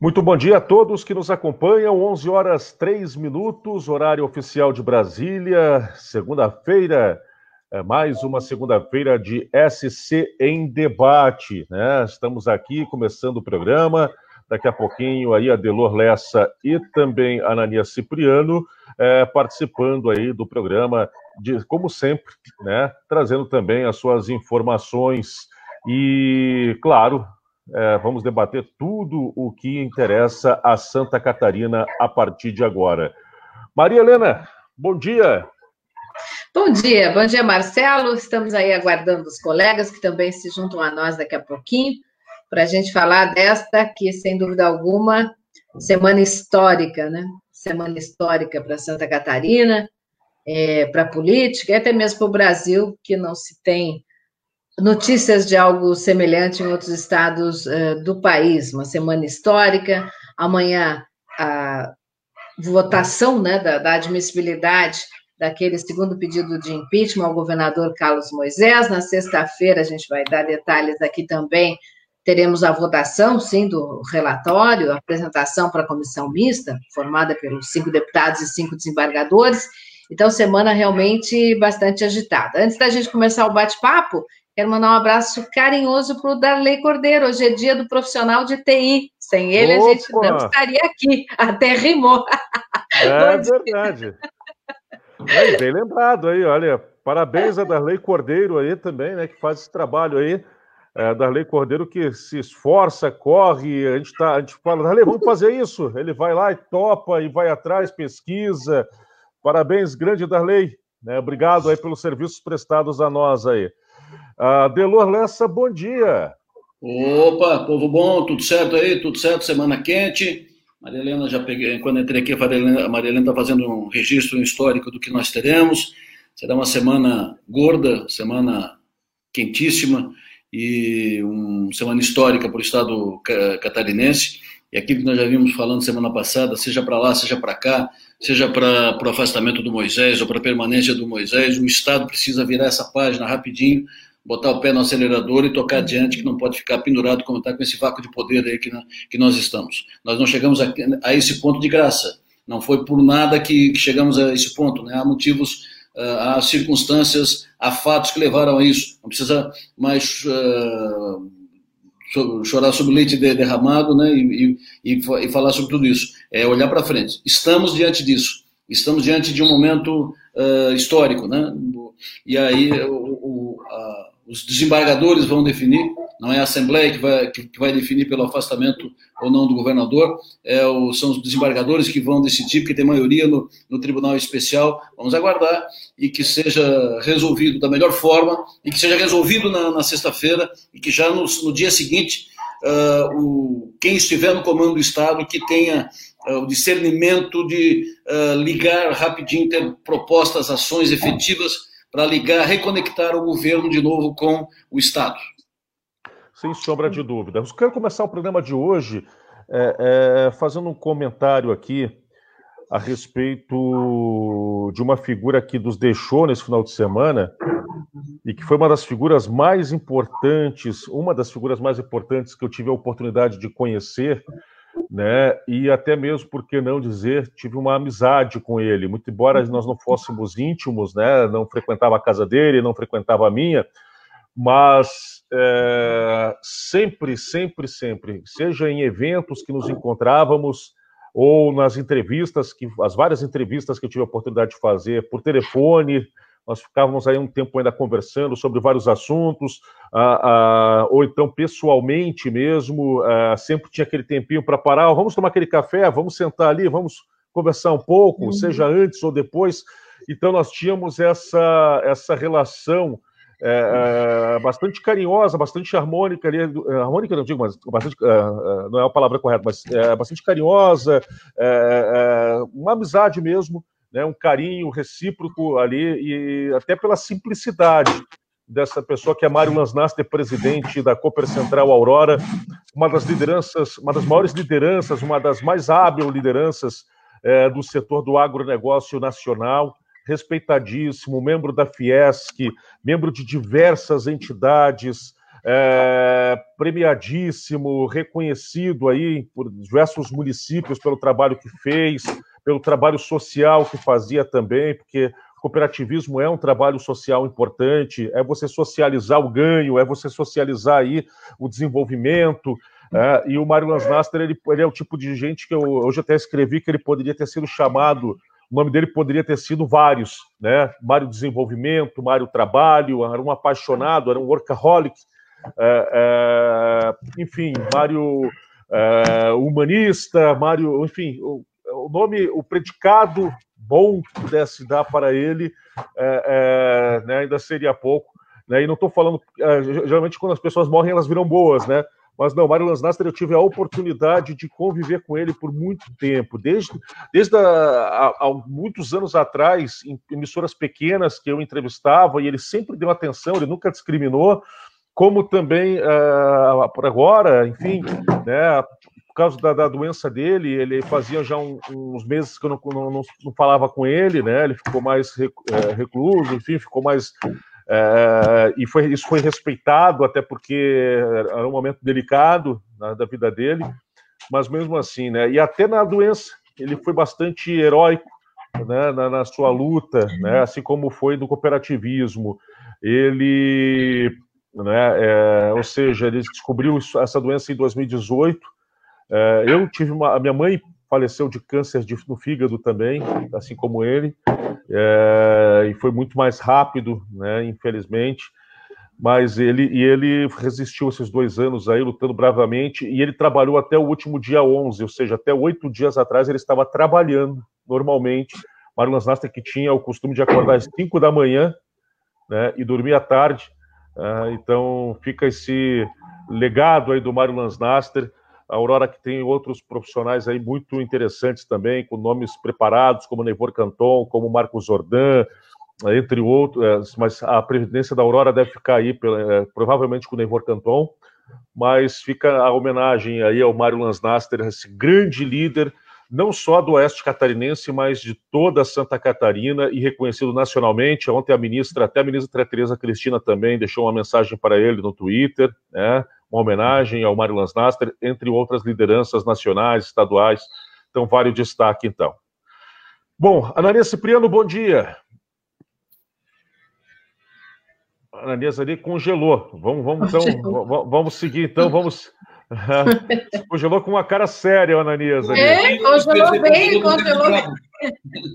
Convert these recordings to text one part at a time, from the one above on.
Muito bom dia a todos que nos acompanham. 11 horas 3 minutos, horário oficial de Brasília, segunda-feira, é mais uma segunda-feira de SC em debate, né? Estamos aqui começando o programa. Daqui a pouquinho aí a Delor Lessa e também a Anania Cipriano é, participando aí do programa, de, como sempre, né? Trazendo também as suas informações e, claro, é, vamos debater tudo o que interessa a Santa Catarina a partir de agora. Maria Helena, bom dia. Bom dia, bom dia, Marcelo. Estamos aí aguardando os colegas que também se juntam a nós daqui a pouquinho para a gente falar desta que, sem dúvida alguma, semana histórica, né? Semana histórica para Santa Catarina, é, para a política e até mesmo para o Brasil, que não se tem notícias de algo semelhante em outros estados uh, do país. Uma semana histórica. Amanhã, a votação né, da, da admissibilidade daquele segundo pedido de impeachment ao governador Carlos Moisés. Na sexta-feira, a gente vai dar detalhes aqui também. Teremos a votação, sim, do relatório, a apresentação para a comissão mista, formada pelos cinco deputados e cinco desembargadores. Então, semana realmente bastante agitada. Antes da gente começar o bate-papo, quero mandar um abraço carinhoso para o Darley Cordeiro. Hoje é dia do profissional de TI. Sem ele, Opa! a gente não estaria aqui. Até rimou. É verdade. Bem lembrado aí, olha. Parabéns a Darley Cordeiro aí também, né, que faz esse trabalho aí. É, Darley Cordeiro que se esforça, corre, a gente, tá, a gente fala, Darley, vamos fazer isso. Ele vai lá e topa e vai atrás, pesquisa. Parabéns, grande Darley. Né, obrigado aí pelos serviços prestados a nós aí. Uh, Delor Lessa, bom dia. Opa, povo bom, tudo certo aí? Tudo certo? Semana quente. Maria Helena, já peguei, quando entrei aqui, a Maria Helena está fazendo um registro histórico do que nós teremos. Será uma semana gorda, semana quentíssima e uma semana histórica para o estado catarinense. E aquilo que nós já vimos falando semana passada, seja para lá, seja para cá, seja para o afastamento do Moisés ou para a permanência do Moisés, o Estado precisa virar essa página rapidinho, botar o pé no acelerador e tocar adiante, que não pode ficar pendurado como está com esse vácuo de poder aí que, que nós estamos. Nós não chegamos a, a, esse ponto de graça. Não foi por nada que, que chegamos a esse ponto. Né? Há motivos, uh, há circunstâncias, há fatos que levaram a isso. Não precisa mais uh, chorar sobre leite derramado né? E, e, e, falar sobre tudo isso. É olhar para frente. Estamos diante disso. Estamos diante de um momento uh, histórico. Né? E aí o, o, a, os desembargadores vão definir, não é a Assembleia que vai, que, vai definir pelo afastamento ou não do governador, é o, são os desembargadores que vão decidir, porque tem maioria no, no Tribunal Especial. Vamos aguardar e que seja resolvido da melhor forma e que seja resolvido na, na sexta-feira e que já no, no dia seguinte uh, o, quem estiver no comando do Estado que tenha uh, o discernimento de uh, ligar rapidinho, ter propostas, ações efetivas para ligar, reconectar o governo de novo com o Estado. Sem sombra de dúvida. Eu quero começar o programa de hoje é, é, fazendo um comentário aqui a respeito de uma figura que nos deixou nesse final de semana e que foi uma das figuras mais importantes, uma das figuras mais importantes que eu tive a oportunidade de conhecer né? E até mesmo, por que não dizer, tive uma amizade com ele, muito embora nós não fôssemos íntimos, né? Não frequentava a casa dele, não frequentava a minha, mas é, sempre, sempre, sempre, seja em eventos que nos encontrávamos ou nas entrevistas, que as várias entrevistas que eu tive a oportunidade de fazer por telefone, nós ficávamos aí um tempo ainda conversando sobre vários assuntos, ah, ah, ou então pessoalmente mesmo, ah, sempre tinha aquele tempinho para parar, vamos tomar aquele café, vamos sentar ali, vamos conversar um pouco, uhum. seja antes ou depois. Então nós tínhamos essa, essa relação é, é, bastante carinhosa, bastante harmônica ali, harmônica não digo, mas bastante, é, não é a palavra correta, mas bastante carinhosa, uma amizade mesmo, né, um carinho recíproco ali, e até pela simplicidade dessa pessoa que é Mário Lansnaster, presidente da Cooper Central Aurora, uma das lideranças, uma das maiores lideranças, uma das mais hábeis lideranças é, do setor do agronegócio nacional, respeitadíssimo, membro da Fiesc, membro de diversas entidades, é, premiadíssimo, reconhecido aí por diversos municípios pelo trabalho que fez, pelo trabalho social que fazia também, porque cooperativismo é um trabalho social importante, é você socializar o ganho, é você socializar aí o desenvolvimento. É, e o Mário Lansnaster, ele, ele é o tipo de gente que eu hoje até escrevi que ele poderia ter sido chamado, o nome dele poderia ter sido vários, né? Mário Desenvolvimento, Mário Trabalho, era um apaixonado, era um workaholic, é, é, enfim, Mário é, Humanista, Mário, enfim, o, nome, o predicado bom que pudesse dar para ele, é, é, né, ainda seria pouco. Né, e não estou falando. É, geralmente, quando as pessoas morrem, elas viram boas, né? Mas não, Mário Lansnaster, eu tive a oportunidade de conviver com ele por muito tempo, desde, desde a, a, muitos anos atrás, em emissoras pequenas que eu entrevistava, e ele sempre deu atenção, ele nunca discriminou, como também uh, por agora, enfim, né, por causa da, da, doença dele, ele fazia já um, uns meses que eu não, não, não, falava com ele, né? Ele ficou mais é, recluso, enfim, ficou mais. É, e foi, isso foi respeitado, até porque era um momento delicado né, da vida dele, mas mesmo assim, né? E até na doença, ele foi bastante heróico né, na, na sua luta, né? Assim como foi do cooperativismo. Ele. Né, é, ou seja, ele descobriu essa doença em 2018 é, eu tive uma. A minha mãe faleceu de câncer de, no fígado também, assim como ele, é, e foi muito mais rápido, né, infelizmente. Mas ele e ele resistiu esses dois anos aí, lutando bravamente, e ele trabalhou até o último dia 11, ou seja, até oito dias atrás ele estava trabalhando normalmente. Mário Lansnaster que tinha o costume de acordar às 5 da manhã né, e dormir à tarde. Uh, então fica esse legado aí do Mário Lansnaster a Aurora que tem outros profissionais aí muito interessantes também, com nomes preparados, como Neivor Canton, como Marcos Jordan, entre outros, é, mas a presidência da Aurora deve ficar aí, é, provavelmente com o Neivor Canton, mas fica a homenagem aí ao Mário Lansnaster, esse grande líder, não só do Oeste Catarinense, mas de toda Santa Catarina e reconhecido nacionalmente. Ontem a ministra, até a ministra Tereza Cristina também deixou uma mensagem para ele no Twitter, né? uma homenagem ao Mário Lansnaster, entre outras lideranças nacionais, estaduais. Então, vale o destaque, então. Bom, Ananias Cipriano, bom dia. Ananias ali congelou. Vamos, vamos, então, vamos seguir, então, vamos. Congelou com uma cara séria, Ananias. Ali. É, congelou bem, congelou bem.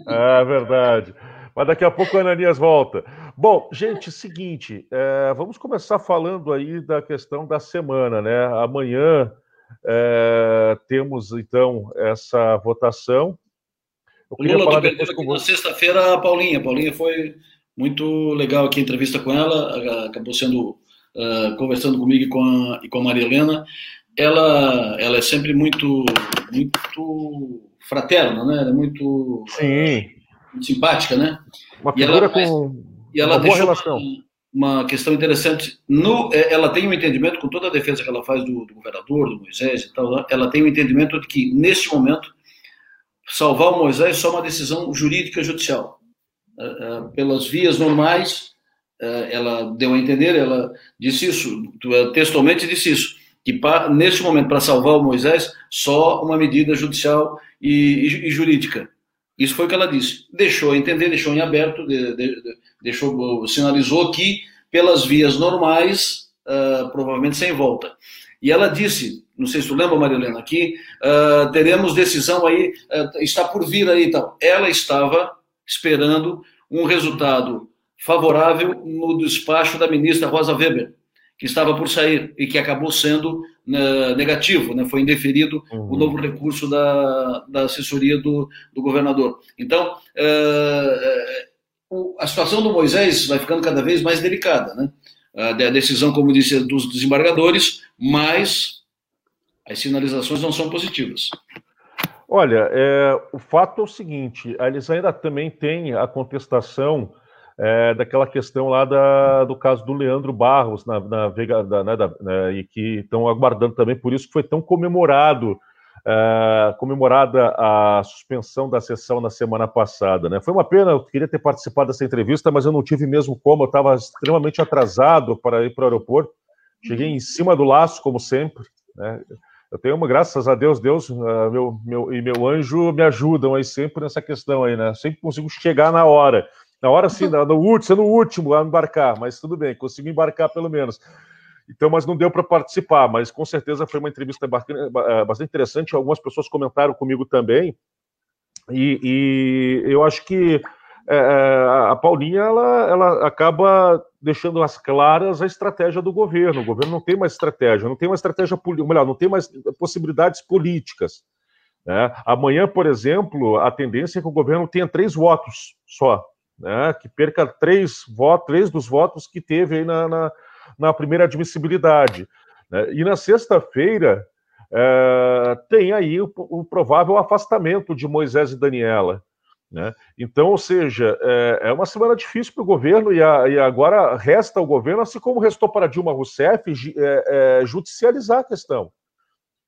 É verdade. Mas daqui a pouco o Ananias volta. Bom, gente, seguinte, é, vamos começar falando aí da questão da semana, né? Amanhã é, temos então essa votação. Eu queria Lula, falar depois com Na sexta-feira, a Paulinha. A Paulinha foi muito legal aqui a entrevista com ela, acabou sendo uh, conversando comigo e com a, e com a Maria Helena. Ela, ela é sempre muito, muito fraterna, né? Ela é muito, Sim. muito simpática, né? Uma figura ela, com e ela uma boa relação. Uma, uma, questão interessante. No, é, ela tem um entendimento, com toda a defesa que ela faz do, do governador, do Moisés e tal, ela tem um entendimento de que, neste momento, salvar o Moisés é só uma decisão jurídica judicial. É, é, pelas vias normais, ela deu a entender, ela disse isso, textualmente disse isso, que para, neste momento, para salvar o Moisés, só uma medida judicial e, e, e jurídica. Isso foi o que ela disse. Deixou entender, deixou em aberto, de, de, deixou, sinalizou que pelas vias normais, uh, provavelmente sem volta. E ela disse, não sei se tu lembra, Marilena, aqui, uh, teremos decisão aí, uh, está por vir aí e tal. Ela estava esperando um resultado favorável no despacho da ministra Rosa Weber, que estava por sair e que acabou sendo né, negativo, né? foi indeferido uhum. o novo recurso da, da assessoria do, do governador. Então, uh, a situação do Moisés vai ficando cada vez mais delicada. Né? A decisão, como disse, dos desembargadores, mas as sinalizações não são positivas. Olha, é, o fato é o seguinte: eles ainda também têm a contestação é, daquela questão lá da, do caso do Leandro Barros na, na Vega, da, né, da, né, e que estão aguardando também, por isso que foi tão comemorado, é, comemorada a suspensão da sessão na semana passada. Né? Foi uma pena, eu queria ter participado dessa entrevista, mas eu não tive mesmo como, eu estava extremamente atrasado para ir para o aeroporto, Cheguei em cima do laço, como sempre. Né? Eu tenho uma, graças a Deus, Deus uh, meu, meu, e meu anjo me ajudam aí sempre nessa questão aí, né? Sempre consigo chegar na hora. Na hora sim, no, no último, sendo o último a embarcar, mas tudo bem, consigo embarcar pelo menos. Então, mas não deu para participar, mas com certeza foi uma entrevista eh, bastante interessante. Algumas pessoas comentaram comigo também, e, e eu acho que é, a Paulinha ela, ela acaba deixando as claras a estratégia do governo. O governo não tem mais estratégia, não tem uma estratégia política, melhor, não tem mais possibilidades políticas. Né? Amanhã, por exemplo, a tendência é que o governo tenha três votos só, né? que perca três votos, três dos votos que teve aí na, na, na primeira admissibilidade. Né? E na sexta-feira é, tem aí o, o provável afastamento de Moisés e Daniela. Né? Então, ou seja, é, é uma semana difícil para o governo e, a, e, agora resta ao governo, assim como restou para Dilma Rousseff, é, é, judicializar a questão.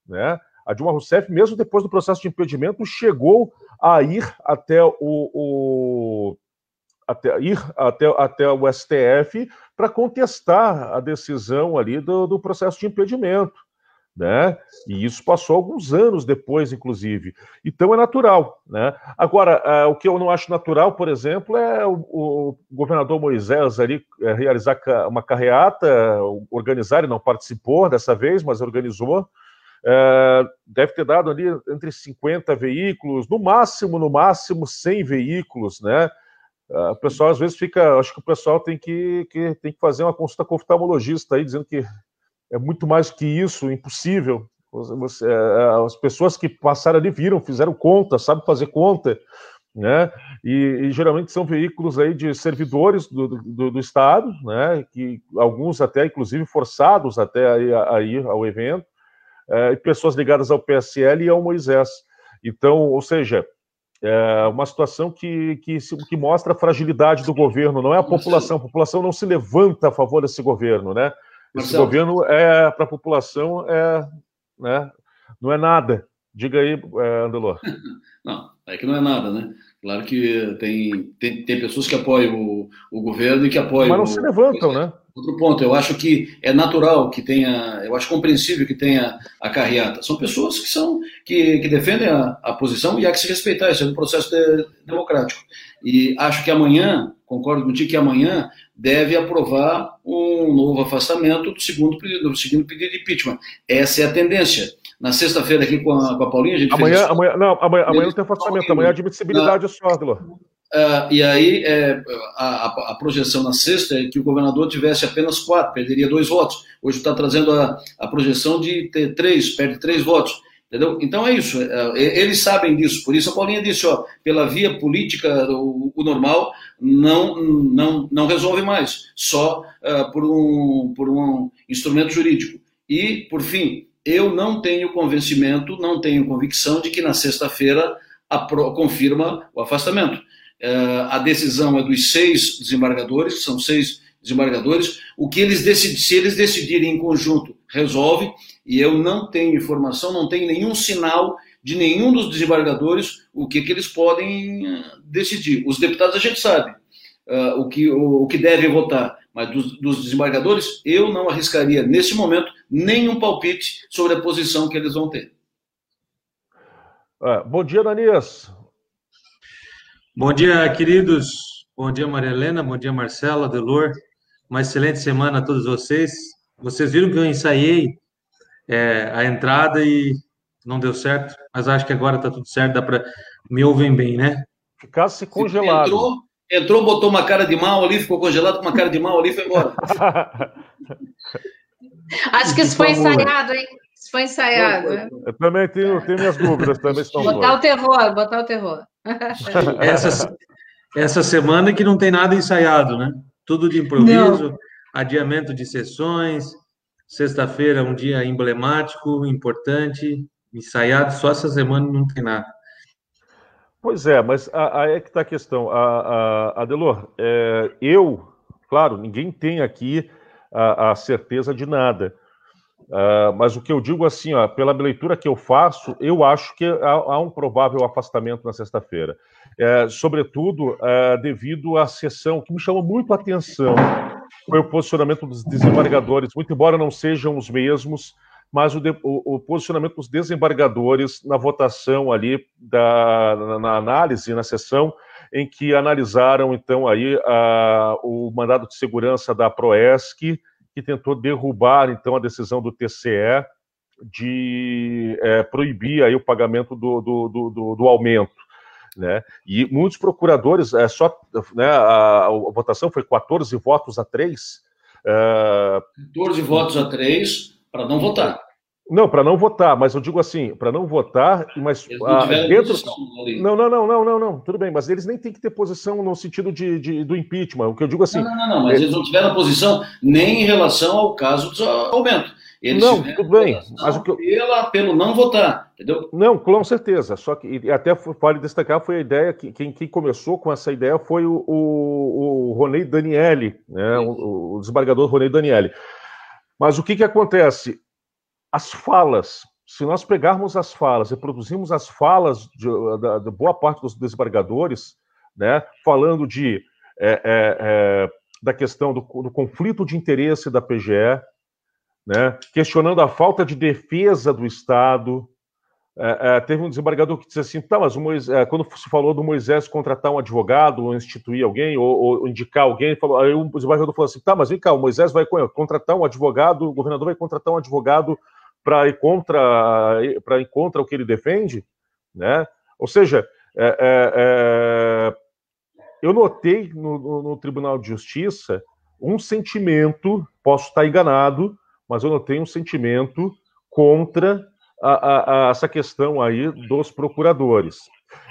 Né? A Dilma Rousseff, mesmo depois do processo de impedimento, chegou a ir até o, o até, ir até, até o STF para contestar a decisão ali do, do processo de impedimento né? E isso passou alguns anos depois, inclusive. Então é natural, né? Agora, uh, o que eu não acho natural, por exemplo, é o, o governador Moisés ali uh, realizar uma carreata, organizar, ele não participou dessa vez, mas organizou. Uh, deve ter dado ali entre 50 veículos, no máximo, no máximo 100 veículos, né? O pessoal às vezes fica, acho que o pessoal tem que, que, tem que fazer uma consulta com oftalmologista aí, dizendo que é muito mais que isso, impossível. Você, é, é, as pessoas que passaram ali viram, fizeram conta, sabem fazer conta, né? E, e, geralmente são veículos aí de servidores do, do, do, Estado, né? Que alguns até, inclusive, forçados até a ir, ao evento, é, e pessoas ligadas ao PSL e ao Moisés. Então, ou seja, é uma situação que, que, que mostra a fragilidade do governo, não é a população, a população não se levanta a favor desse governo, né? Esse Marcelo. governo é para a população é, né, não é nada. Diga aí, é, Andelor. Não, é que não é nada, né? Claro que tem, tem, tem pessoas que apoiam o, o governo e que apoiam. Mas não o, se levantam, né? Outro ponto, eu acho que é natural que tenha, eu acho compreensível que tenha a carreata. São pessoas que são que, que defendem a, a posição e há que se respeitar, isso é um processo de, democrático. E acho que amanhã, concordo contigo que amanhã deve aprovar um novo afastamento do segundo, do segundo pedido de impeachment. Essa é a tendência. Na sexta-feira aqui com a, com a Paulinha, a gente amanhã, fez... Amanhã, não, amanhã, amanhã não tem afastamento, amanhã é admissibilidade na... só, Uh, e aí, é, a, a, projeção na sexta é que o governador tivesse apenas quatro, perderia dois votos. Hoje está trazendo a, a projeção de ter três, perde três votos. Entendeu? Então é isso, é, é, eles sabem disso, por isso a Paulinha disse, ó, pela via política, o, o normal não, não, não resolve mais, só uh, por, um, por um instrumento jurídico. E, por fim, eu não tenho convencimento, não tenho convicção de que na sexta-feira confirma o afastamento. Uh, a decisão é dos seis desembargadores, são seis desembargadores, o que eles decidem, se eles decidirem em conjunto, resolve, e eu não tenho informação, não tenho nenhum sinal de nenhum dos desembargadores o que, que eles podem eh, decidir. Os deputados a gente sabe uh, o, que, o, o, que devem votar, mas dos, dos, desembargadores eu não arriscaria nesse momento nenhum palpite sobre a posição que eles vão ter. Uh, bom dia, Danias. Bom dia, queridos. Bom dia, Maria Helena. Bom dia, Marcela, Delor. Uma excelente semana a todos vocês. Vocês viram que eu ensaiei é, a entrada e não deu certo, mas acho que agora está tudo certo, dá para me ouvem bem, né? Ficasse congelado. Entrou, entrou, botou uma cara de mal ali, ficou congelado com uma cara de mal ali e foi embora. acho que isso foi ensaiado, hein? Isso foi ensaiado. Eu, eu também tenho, tenho minhas dúvidas, também estão Botar o terror, botar o terror. essa, essa semana que não tem nada ensaiado, né? Tudo de improviso, não. adiamento de sessões, Sexta-feira, um dia emblemático, importante, ensaiado, só essa semana não tem nada. Pois é, mas aí é que está a questão. A, a, Adelor, é, eu, claro, ninguém tem aqui a, a certeza de nada, Uh, mas o que eu digo assim, ó, pela leitura que eu faço, eu acho que há, há um provável afastamento na sexta-feira. É, sobretudo é, devido à sessão, que me chamou muito a atenção foi o posicionamento dos desembargadores, muito embora não sejam os mesmos, mas o, de, o, o posicionamento dos desembargadores na votação ali, da, na, na, análise, na sessão, em que analisaram, então, aí o mandado de segurança da Proesc, que tentou derrubar, então, a decisão do TCE de é, proibir aí o pagamento do, do, do, do aumento. Né? E muitos procuradores, é só né, a, a, votação foi 14 votos a 3. Uh... 14 votos a 3 para não votar. Não, para não votar, mas eu digo assim, para não votar, mas ah, dentro. Não, não, não, não, não, não, tudo bem, mas eles nem têm que ter posição no sentido de, de do impeachment. O que eu digo assim. Não, não, não, mas eles não tiveram posição nem em relação ao caso do aumento. Eles não, tudo bem. Mas o que eu... pela, pelo não votar, entendeu? Não, com certeza. Só que até vale destacar foi a ideia que quem, quem começou com essa ideia foi o, o, o Ronei Daniele, né? O, o, desembargador Ronei Daniele. Mas o que, que acontece? As falas. Se nós pegarmos as falas produzirmos as falas de, de boa parte dos desembargadores, né, falando de é, é, é, da questão do, do conflito de interesse da PGE, né, questionando a falta de defesa do Estado. É, é, teve um desembargador que disse assim: tá, mas Moisés, quando se falou do Moisés contratar um advogado, ou instituir alguém, ou, ou indicar alguém, falou, aí o desembargador falou assim: tá, mas vem cá, o Moisés vai contratar um advogado, o governador vai contratar um advogado para ir contra para ir contra o que ele defende, né? Ou seja, é, é, é eu notei no, no, no Tribunal de Justiça um sentimento, posso estar enganado, mas eu não tenho um sentimento contra a, a, a essa questão aí dos procuradores.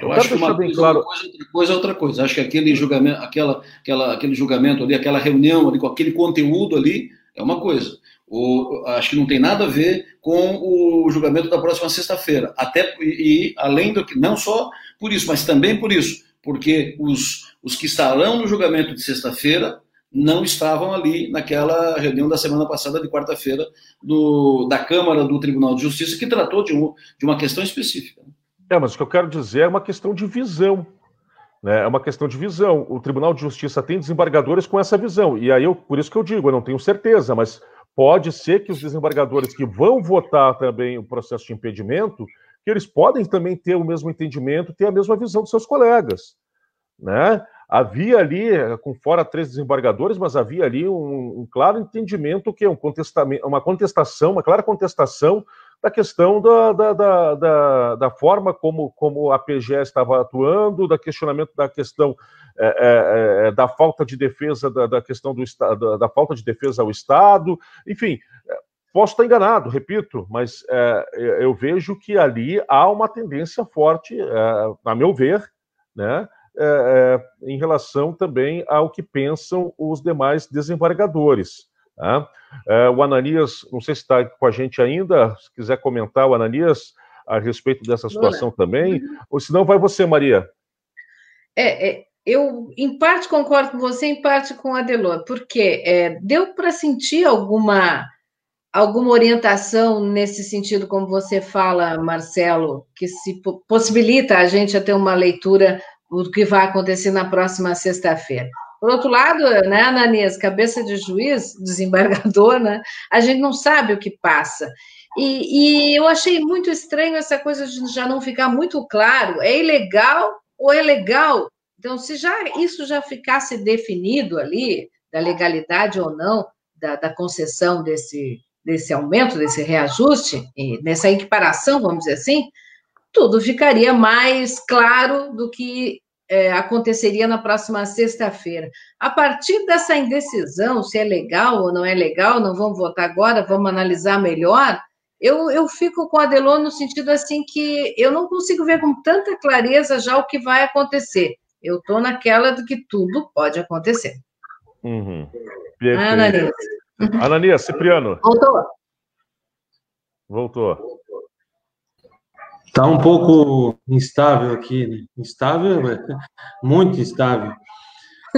Eu, eu acho que uma coisa, claro... uma coisa, outra coisa é outra coisa. Acho que aquele julgamento, aquela, aquela, aquele julgamento ali, aquela reunião ali, com aquele conteúdo ali, é uma coisa. O, acho que não tem nada a ver com o julgamento da próxima sexta-feira. Até e, e, além do que, não só por isso, mas também por isso, porque os, os que estarão no julgamento de sexta-feira não estavam ali naquela reunião da semana passada, de quarta-feira, da Câmara do Tribunal de Justiça, que tratou de, um, de uma questão específica. É, mas o que eu quero dizer é uma questão de visão. Né? É uma questão de visão. O Tribunal de Justiça tem desembargadores com essa visão. E aí, eu, por isso que eu digo, eu não tenho certeza, mas pode ser que os desembargadores que vão votar também o processo de impedimento, que eles podem também ter o mesmo entendimento, ter a mesma visão dos seus colegas. Né? havia ali, com fora três desembargadores, mas havia ali um, um claro entendimento que é um contestamento, uma contestação, uma clara contestação da questão da, da, da, da, da forma como, como a PGE estava atuando, da questionamento da questão é, é, é, da falta de defesa, da, da questão do Estado, da, falta de defesa ao Estado, enfim. Posso estar enganado, repito, mas é, eu vejo que ali há uma tendência forte, é, a meu ver, né, é, é, em relação também ao que pensam os demais desembargadores. Tá? É, o Ananias, não sei se está com a gente ainda, se quiser comentar, o Ananias, a respeito dessa situação também, ou se não, vai você, Maria. É, é, eu, em parte, concordo com você, em parte com a Delor, porque é, deu para sentir alguma alguma orientação nesse sentido, como você fala, Marcelo, que se possibilita a gente a ter uma leitura o que vai acontecer na próxima sexta-feira. Por outro lado, né, Ananias, cabeça de juiz, desembargador, né, a gente não sabe o que passa. E, e, eu achei muito estranho essa coisa de já não ficar muito claro, é ilegal ou é legal? Então, se já isso já ficasse definido ali, da legalidade ou não da, da concessão desse, desse aumento, desse reajuste, nessa equiparação, vamos dizer assim, tudo ficaria mais claro do que é, aconteceria na próxima sexta-feira. A partir dessa indecisão, se é legal ou não é legal, não vamos votar agora, vamos analisar melhor. Eu, eu fico com a Delon no sentido assim que eu não consigo ver com tanta clareza já o que vai acontecer. Eu estou naquela de que tudo pode acontecer. Uhum. Ananias. Ananias, Cipriano. Voltou. Voltou. Está um pouco instável aqui, né? Instável, muito instável.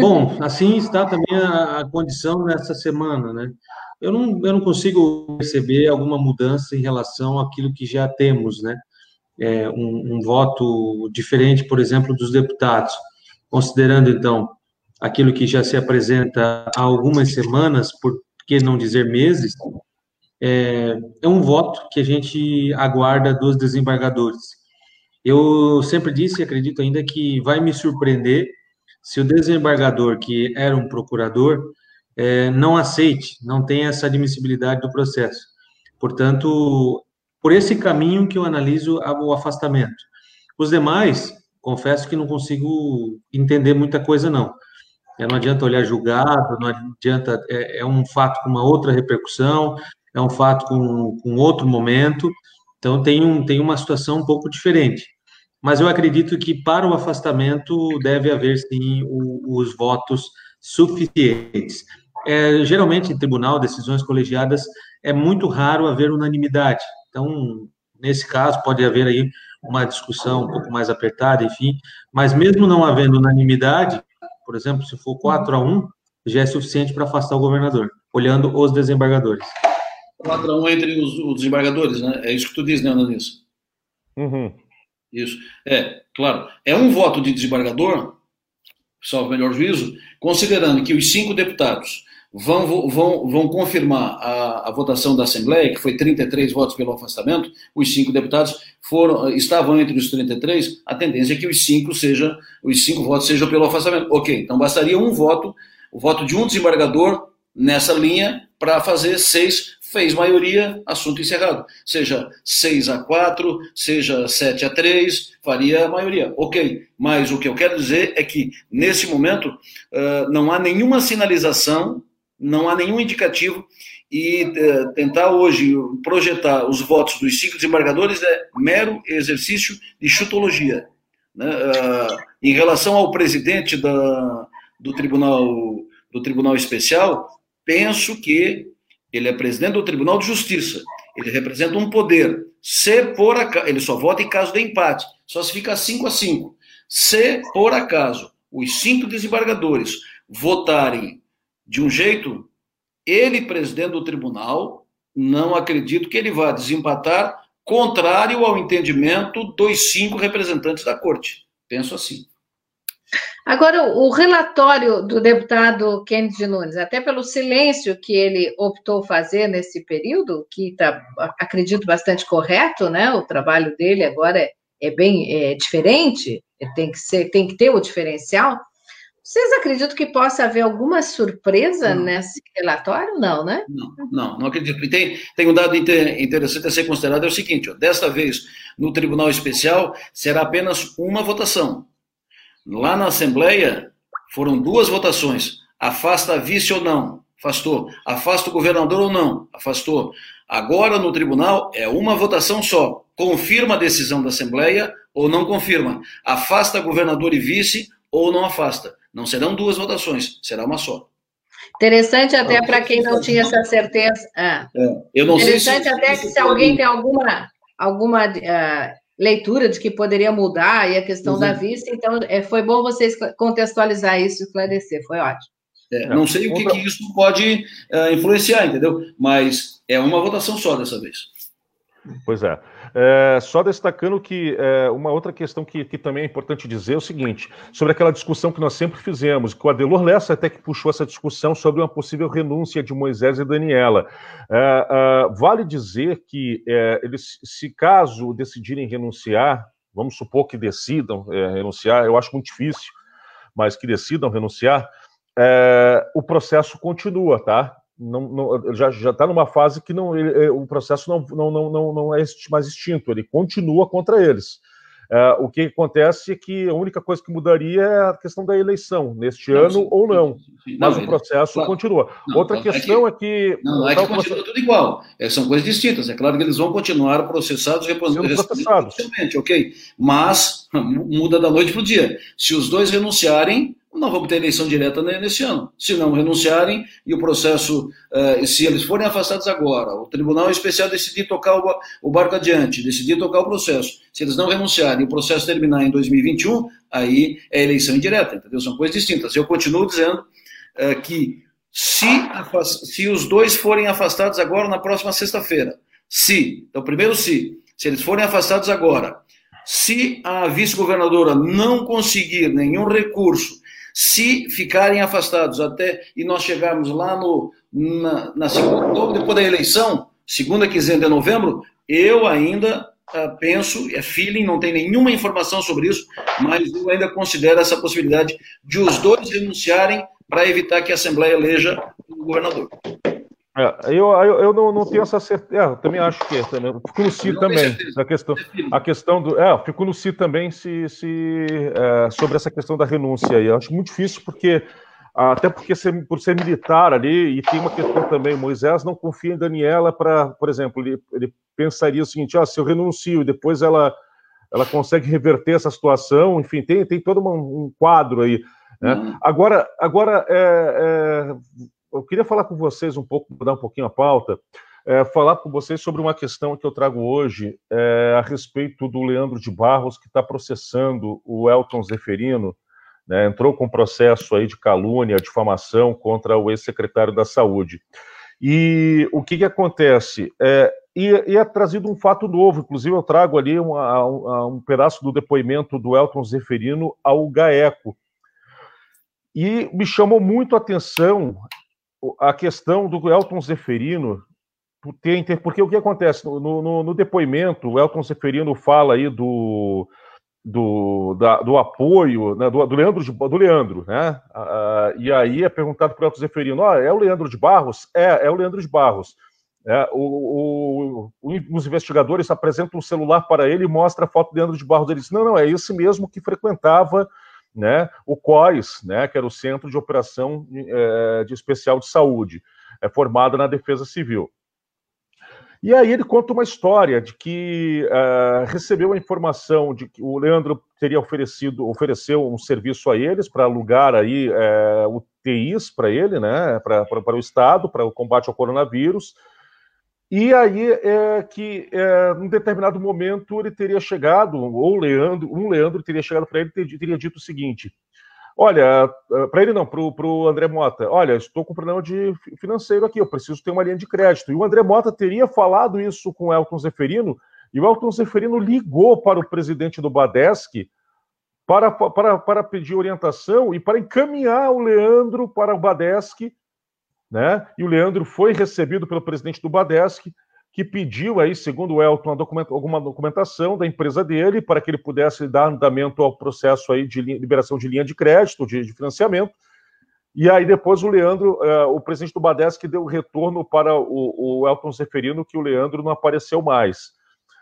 Bom, assim está também a, a condição nessa semana, né? eu não, eu não consigo perceber alguma mudança em relação àquilo que já temos, né? É, um, um voto diferente, por exemplo, dos deputados, considerando então aquilo que já se apresenta há algumas semanas, por que não dizer meses, é, é um voto que a gente aguarda dos desembargadores. Eu sempre disse e acredito ainda que vai me surpreender se o desembargador, que era um procurador, é, não aceite, não tenha essa admissibilidade do processo. Portanto, por esse caminho que eu analiso o afastamento. Os demais, confesso que não consigo entender muita coisa, não. É, não adianta olhar julgado, não adianta. É, é, um fato com uma outra repercussão, é um fato com, com outro momento, então tem, um, tem uma situação um pouco diferente. Mas eu acredito que para o afastamento deve haver, sim, o, os votos suficientes. É, geralmente, em tribunal, decisões colegiadas, é muito raro haver unanimidade. Então, nesse caso, pode haver aí uma discussão um pouco mais apertada, enfim, mas mesmo não havendo unanimidade, por exemplo, se for 4 a 1, já é suficiente para afastar o governador, olhando os desembargadores. 4 a 1 entre os, os desembargadores, né? É isso que tu diz, né, Ananis? Uhum. Isso. É, claro. É um voto de desembargador, salvo melhor juízo, considerando que os cinco deputados vão, vão, vão confirmar a, a, votação da Assembleia, que foi 33 votos pelo afastamento, os cinco deputados foram, estavam entre os 33, a tendência é que os cinco, seja, os cinco votos sejam pelo afastamento. Ok, então bastaria um voto, o voto de um desembargador nessa linha para fazer seis fez maioria, assunto encerrado. Seja 6 a 4, seja 7 a 3, faria maioria. Ok, mas o que eu quero dizer é que, nesse momento, não há nenhuma sinalização, não há nenhum indicativo, e uh, tentar hoje projetar os votos dos cinco desembargadores é mero exercício de chutologia. Né? Uh, em relação ao presidente da, do, tribunal, do Tribunal Especial, penso que ele é presidente do Tribunal de Justiça. Ele representa um poder. Se por acaso, ele só vota em caso de empate. Só se fica 5 a 5. Se por acaso os cinco desembargadores votarem de um jeito, ele, presidente do tribunal, não acredito que ele vá desempatar contrário ao entendimento dos cinco representantes da corte. Penso assim. Agora, o relatório do deputado Kennedy Nunes, até pelo silêncio que ele optou fazer nesse período, que está, acredito, bastante correto, né? O trabalho dele agora é, é bem é, diferente, tem que, ser, tem que ter o diferencial. Vocês acreditam que possa haver alguma surpresa não. nesse relatório? Não, né? Não, não, não acredito. E tem, tem um dado interessante a ser considerado, é o seguinte, ó, desta vez, no Tribunal Especial, será apenas uma votação. Lá na Assembleia, foram duas votações. Afasta vice ou não? Afastou. Afasta o governador ou não? Afastou. Agora, no tribunal, é uma votação só. Confirma a decisão da Assembleia ou não confirma. Afasta governador e vice ou não afasta. Não serão duas votações, será uma só. Interessante até para quem não tinha essa certeza. Ah. É, eu não Interessante sei se, até que se alguém tem alguma, alguma uh, leitura de que poderia mudar e a questão uhum. da vista. Então, é, foi bom vocês contextualizar isso, esclarecer, foi ótimo. É, não sei o que, que isso pode uh, influenciar, entendeu? Mas é uma votação só dessa vez. Pois é. É, só destacando que é, uma outra questão que, que, também é importante dizer é o seguinte: sobre aquela discussão que nós sempre fizemos, que o Adelor Lessa até que puxou essa discussão sobre uma possível renúncia de Moisés e Daniela. É, é vale dizer que é, eles, se caso decidirem renunciar, vamos supor que decidam é, renunciar, eu acho muito difícil, mas que decidam renunciar, o processo continua, tá? Não, não, já está numa fase que não, ele, é, o processo não, não, não, não, não é mais extinto, ele continua contra eles. É, o que acontece é que a única coisa que mudaria é a questão da eleição, neste não, ano sim, ou não. Sim, sim. Mas o processo claro. continua. Outra questão é que. É que não, é que continua tudo igual. É, são coisas distintas. É claro que eles vão continuar processados e processados. ok? Mas muda da noite para o dia. Se os dois renunciarem, não vamos ter eleição direta nesse ano. Se não renunciarem e o processo, uh, se eles forem afastados agora, o Tribunal Especial decidir tocar o, barco adiante, decidir tocar o processo, se eles não renunciarem e o processo terminar em 2021, aí é eleição indireta, entendeu? São coisas distintas. Eu continuo dizendo uh, que se, se os dois forem afastados agora na próxima sexta-feira. Se, então primeiro se, se eles forem afastados agora, se a vice-governadora não conseguir nenhum recurso, se ficarem afastados até e nós chegarmos lá no, na, na segunda, depois da eleição, segunda quinzena de novembro, eu ainda uh, penso, é feeling, não tem nenhuma informação sobre isso, mas eu ainda considero essa possibilidade de os dois renunciarem para evitar que a Assembleia eleja o governador. É, eu, eu, eu não, não, tenho essa certeza. É, eu também acho que é. Também. Fico no si também. A questão, a questão do. É, fico no si também se, se, é, sobre essa questão da renúncia aí. Eu acho muito difícil, porque. Até porque ser, por ser militar ali, e tem uma questão também, Moisés não confia em Daniela para, por exemplo, ele, ele pensaria o seguinte: ah, se eu renuncio e depois ela, ela consegue reverter essa situação, enfim, tem, tem todo uma, um quadro aí. Né? Uhum. Agora, agora é, é, eu queria falar com vocês um pouco, mudar um pouquinho a pauta, é, falar com vocês sobre uma questão que eu trago hoje é, a respeito do Leandro de Barros, que está processando o Elton Zeferino, né, entrou com processo aí de calúnia, difamação contra o ex-secretário da Saúde. E o que, que acontece? É, e, e, é trazido um fato novo, inclusive eu trago ali uma, um, um pedaço do depoimento do Elton Zeferino ao GAECO, e me chamou muito a atenção a questão do Elton Zeferino, porque o que acontece? No, no, no depoimento, o Elton Zeferino fala aí do, do, da, do apoio né, do, do, Leandro, do Leandro, né? E aí é perguntado para o Elton Zeferino: é o Leandro de Barros? É, é o Leandro de Barros. É, o, o, os investigadores apresentam um celular para ele e mostra a foto do Leandro de Barros. Ele diz: não, não, é esse mesmo que frequentava né, o COIS, né, que era o Centro de Operação é, de Especial de Saúde, é, formado na Defesa Civil. E aí ele conta uma história de que uh, recebeu a informação de que o Leandro teria oferecido, ofereceu um serviço a eles para alugar aí uh, UTIs para ele, né, para o Estado, para o combate ao coronavírus, e aí é que é, determinado momento ele teria chegado, ou Leandro, um Leandro teria chegado para ele e teria dito o seguinte: Olha, é, para ele não, para o André Mota, olha, estou com problema de financeiro aqui, eu preciso ter uma linha de crédito. E o André Mota teria falado isso com o Elton Zeferino, e o Elton Zeferino ligou para o presidente do Badesc para, para, para pedir orientação e para encaminhar o Leandro para o Badesc né? E o Leandro foi recebido pelo presidente do Badesc, que pediu aí, segundo o Elton, alguma documentação da empresa dele para que ele pudesse dar andamento ao processo aí de liberação de linha de crédito, de, de financiamento. E aí depois o Leandro, uh, o presidente do Badesc deu retorno para o, o Elton Zeferino que o Leandro não apareceu mais.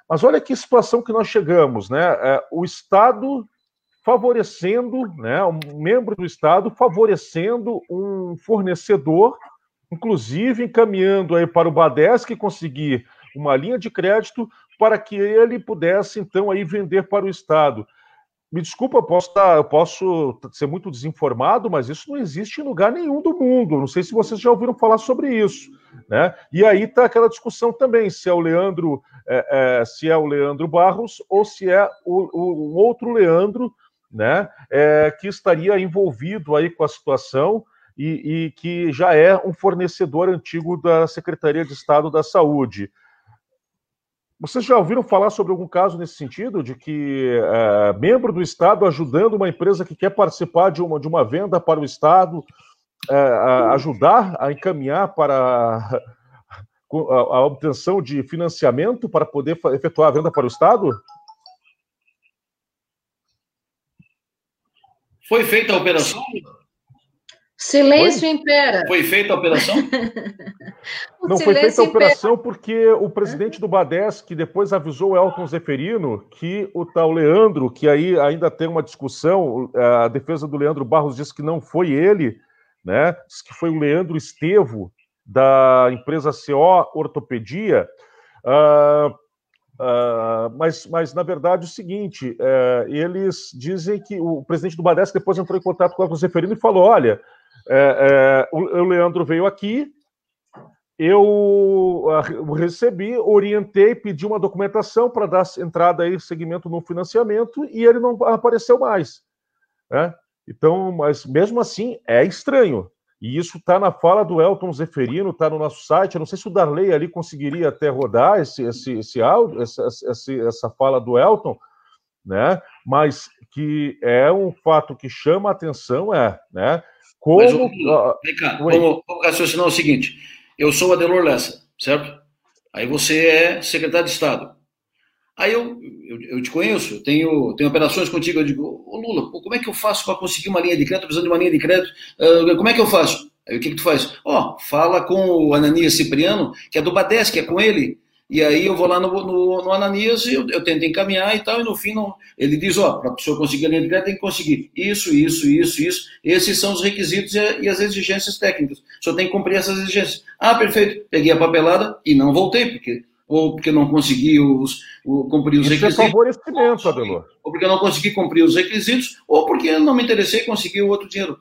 Mas olha que situação que nós chegamos, né? Uh, o Estado favorecendo, né, um membro do Estado favorecendo um fornecedor inclusive encaminhando aí para o Badesc conseguir uma linha de crédito para que ele pudesse então aí vender para o Estado. Me desculpa, eu posso, estar, eu posso ser muito desinformado, mas isso não existe em lugar nenhum do mundo. Não sei se vocês já ouviram falar sobre isso, né? E aí está aquela discussão também se é o Leandro, é, é, se é o Leandro Barros ou se é o, o um outro Leandro, né? É, que estaria envolvido aí com a situação e, e, que já é um fornecedor antigo da Secretaria de Estado da Saúde. Vocês já ouviram falar sobre algum caso nesse sentido, de que é, membro do Estado ajudando uma empresa que quer participar de uma, de uma venda para o Estado, é, a ajudar a encaminhar para a, a obtenção de financiamento para poder efetuar a venda para o Estado? Foi feita a operação? Silêncio foi? impera. Foi feita a operação? Não foi feita a operação impera. porque o presidente do Badesc depois avisou o Elton Zeferino que o tal Leandro, que aí ainda tem uma discussão, a defesa do Leandro Barros disse que não foi ele, né? Diz que foi o Leandro Estevo, da empresa CO Ortopedia. Uh, Uh, mas, mas, na verdade, é o seguinte: uh, eles dizem que o presidente do Badesc depois entrou em contato com o Elton Zeferino e falou: olha, é, é, o, o Leandro veio aqui, eu recebi, orientei, pedi uma documentação para dar entrada aí, segmento no financiamento, e ele não apareceu mais. Né? Então, mas mesmo assim, é estranho. E isso está na fala do Elton Zeferino, está no nosso site. Eu não sei se o Darley ali conseguiria até rodar esse, esse, esse áudio, essa, essa, essa fala do Elton, né? Mas que é um fato que chama a atenção, é, né? Como. Mas, vem cá, vamos, vamos raciocinar o seguinte: eu sou Adelor Lessa, certo? Aí você é secretário de Estado. Aí eu, eu, eu, te conheço, eu tenho, tenho operações contigo, eu digo, ô Lula, pô, como é que eu faço para conseguir uma linha de crédito, precisando de uma linha de crédito, uh, como é que eu faço? Aí o que, que tu faz? Ó, oh, fala com o Ananias Cipriano, que é do Badesc, é com ele, e aí eu vou lá no, no, no Ananias e eu, eu, tento encaminhar e tal, e no fim não, ele diz, ó, para a pessoa conseguir a linha de crédito tem que conseguir isso, isso, isso, isso, esses são os requisitos e, e as exigências técnicas, só tem que cumprir essas exigências. Ah, perfeito, peguei a papelada e não voltei, porque ou porque não consegui os, o, cumprir os Isso é requisitos. É favorecimento, Adelor. Ou porque eu não consegui cumprir os requisitos, ou porque não me interessei em conseguir o outro dinheiro.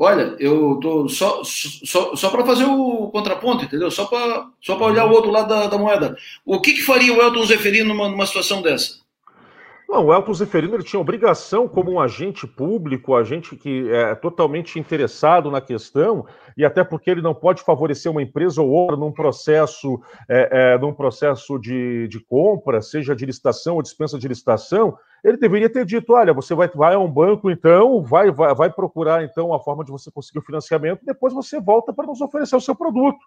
Olha, eu estou só, só, só para fazer o contraponto, entendeu? Só para só olhar o outro lado da, da, moeda. O que, que faria o Elton Zeferino numa, numa situação dessa? Não, o Elton Zeferino ele tinha obrigação, como um agente público, agente que é totalmente interessado na questão, e até porque ele não pode favorecer uma empresa ou outra num processo, é, é, num processo de, de compra, seja de licitação ou dispensa de licitação, ele deveria ter dito: olha, você vai, vai a um banco, então, vai, vai, vai procurar então a forma de você conseguir o financiamento, depois você volta para nos oferecer o seu produto.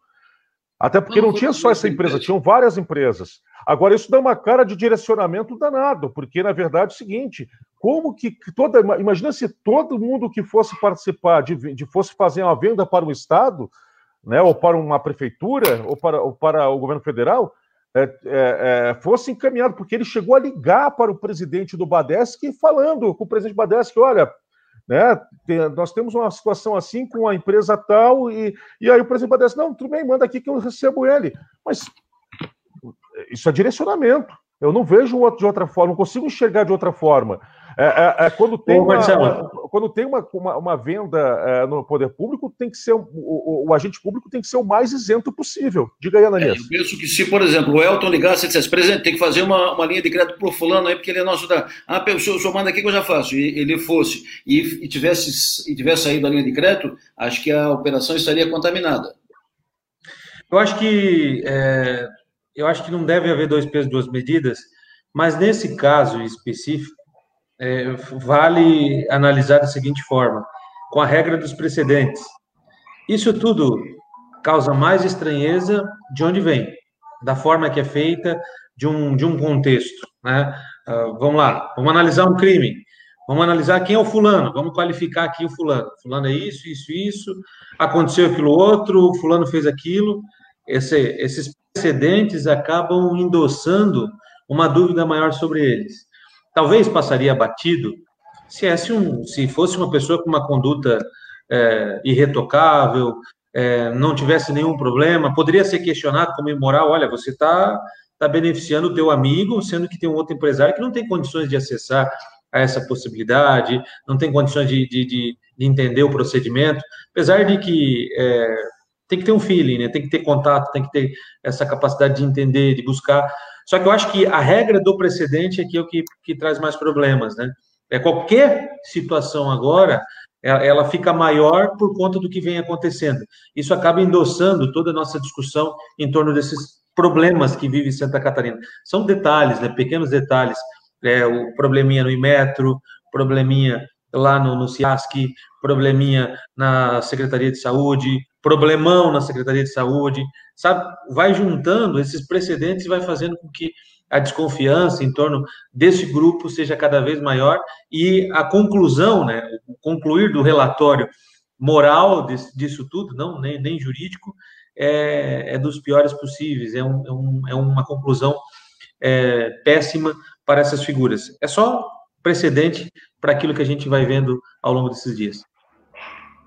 Até porque não tinha só essa empresa, tinham várias empresas. Agora, isso dá uma cara de direcionamento danado, porque, na verdade, é o seguinte: como que toda. Imagina se todo mundo que fosse participar, de, de fosse fazer uma venda para um Estado, né, ou para uma prefeitura, ou para, ou para o governo federal, é, é, é, fosse encaminhado, porque ele chegou a ligar para o presidente do Badesc falando com o presidente Badesc: olha, né? Tem, nós temos uma situação assim com a empresa tal, e, e aí o presidente Badesse, não, tudo bem, manda aqui que eu recebo ele. Mas isso é direcionamento. Eu não vejo de outra forma, não consigo enxergar de outra forma. É, é, é quando tem, Ô, uma, uma, quando tem uma, uma, uma venda é, no poder público, tem que ser o, o, o, agente público tem que ser o mais isento possível. Diga aí, Ananias. É, eu penso que se, por exemplo, o Elton ligasse e dissesse, presidente, tem que fazer uma, uma linha de crédito para o fulano aí, porque ele é nosso da. Ah, o senhor, o senhor manda aqui que eu já faço. E ele fosse e, e, tivesse, e tivesse saído a linha de crédito, acho que a operação estaria contaminada. Eu acho que é, eu acho que não deve haver dois pesos, duas medidas, mas nesse caso específico, é, vale analisar da seguinte forma: com a regra dos precedentes. Isso tudo causa mais estranheza de onde vem, da forma que é feita, de um, de um contexto. Né? Uh, vamos lá, vamos analisar um crime. Vamos analisar quem é o fulano, vamos qualificar aqui o fulano. Fulano é isso, isso, isso, aconteceu aquilo outro, fulano fez aquilo. Esse, esses precedentes acabam endossando uma dúvida maior sobre eles talvez passaria batido se, fosse, um, se fosse uma pessoa com uma conduta é, irretocável, é, não tivesse nenhum problema, poderia ser questionado como imoral, olha, você está tá beneficiando o teu amigo, sendo que tem um outro empresário que não tem condições de acessar a essa possibilidade, não tem condições de, de, de, de entender o procedimento, apesar de que é, tem que ter um feeling, né? tem que ter contato, tem que ter essa capacidade de entender, de buscar, só que eu acho que a regra do precedente aqui é o que, que traz mais problemas, né? É qualquer situação agora, ela fica maior por conta do que vem acontecendo. Isso acaba endossando toda a nossa discussão em torno desses problemas que vive Santa Catarina. São detalhes, né? Pequenos detalhes. É, o probleminha no Imetro, probleminha lá no, no CIASC, probleminha na Secretaria de Saúde, problemão na Secretaria de Saúde, sabe? Vai juntando esses precedentes e vai fazendo com que a desconfiança em torno desse grupo seja cada vez maior e a conclusão, né, o concluir do relatório moral disso tudo, não nem, nem jurídico, é, é, dos piores possíveis, é, um, é, um, é uma conclusão é, péssima para essas figuras. É só precedente para aquilo que a gente vai vendo ao longo desses dias.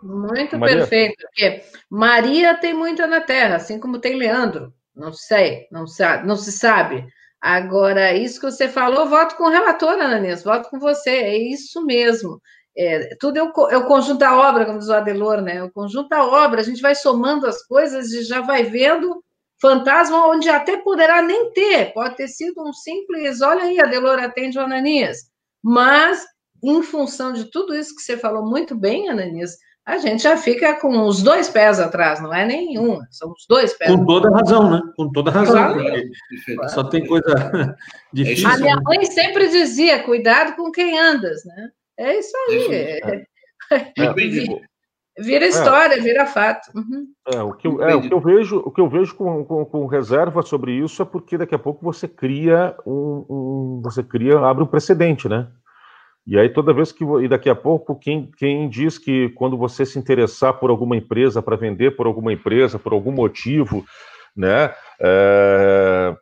Muito Maria. perfeito, porque Maria tem muita na Terra, assim como tem Leandro. Não sei, não sabe, não se sabe. Agora, isso que você falou, voto com o relator, Ananias, voto com você, é isso mesmo. É, tudo é o, é o, conjunto da obra, como diz o Adelor, né? O conjunto da obra, a gente vai somando as coisas e já vai vendo fantasma onde até poderá nem ter, pode ter sido um simples, olha aí, Adelor atende o Ananias. Mas, em função de tudo isso que você falou muito bem, Ananias, a gente já fica com os dois pés atrás, não é nenhum, são os dois pés. Com toda razão, né? Com toda razão. Claro. Só tem coisa difícil. A minha né? mãe sempre dizia: cuidado com quem andas, né? É isso aí. É. É. Vira história, é. vira fato. Uhum. É, o, que eu, é, o que eu vejo, o que eu vejo com, com, com, reserva sobre isso é porque daqui a pouco você cria um, um, você cria, abre um precedente, né? E aí toda vez que e daqui a pouco quem, quem diz que quando você se interessar por alguma empresa para vender por alguma empresa por algum motivo, né, é,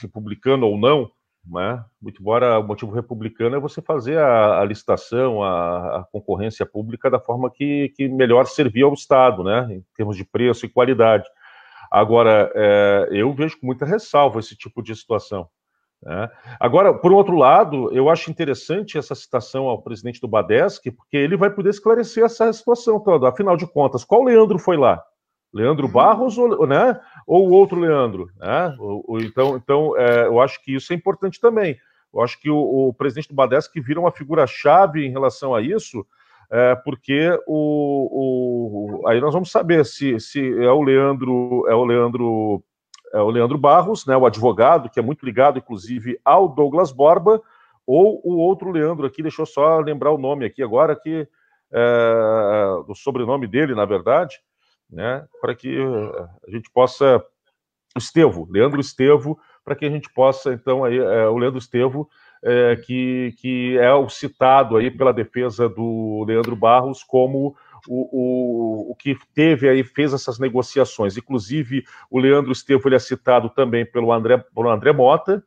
republicano ou não, né? Muito embora o motivo republicano é você fazer a, a licitação, a, a, concorrência pública da forma que, que melhor servir ao Estado, né? Em termos de preço e qualidade. Agora, é, eu vejo com muita ressalva esse tipo de situação. Né? Agora, por outro lado, eu acho interessante essa citação ao presidente do Badesc, porque ele vai poder esclarecer essa situação toda. Afinal de contas, qual Leandro foi lá? Leandro uhum. Barros ou, né, ou o outro Leandro? Né? Ou, ou, então, então é, eu acho que isso é importante também. Eu acho que o, o presidente do Badesc vira uma figura-chave em relação a isso, é, porque o, o, aí nós vamos saber se, se é o Leandro, é o Leandro, é o Leandro Barros, né, o advogado, que é muito ligado, inclusive, ao Douglas Borba, ou o outro Leandro aqui, deixa eu só lembrar o nome aqui agora, que é, o sobrenome dele, na verdade, né, para que eh, a gente possa. Estevo, Leandro Estevo, para que a gente possa, então, aí, é, o Leandro Estevo, é, que, que é o citado aí pela defesa do Leandro Barros como o, o, o que teve aí, fez essas negociações. Inclusive, o Leandro Estevo ele é citado também pelo André, pelo André Mota,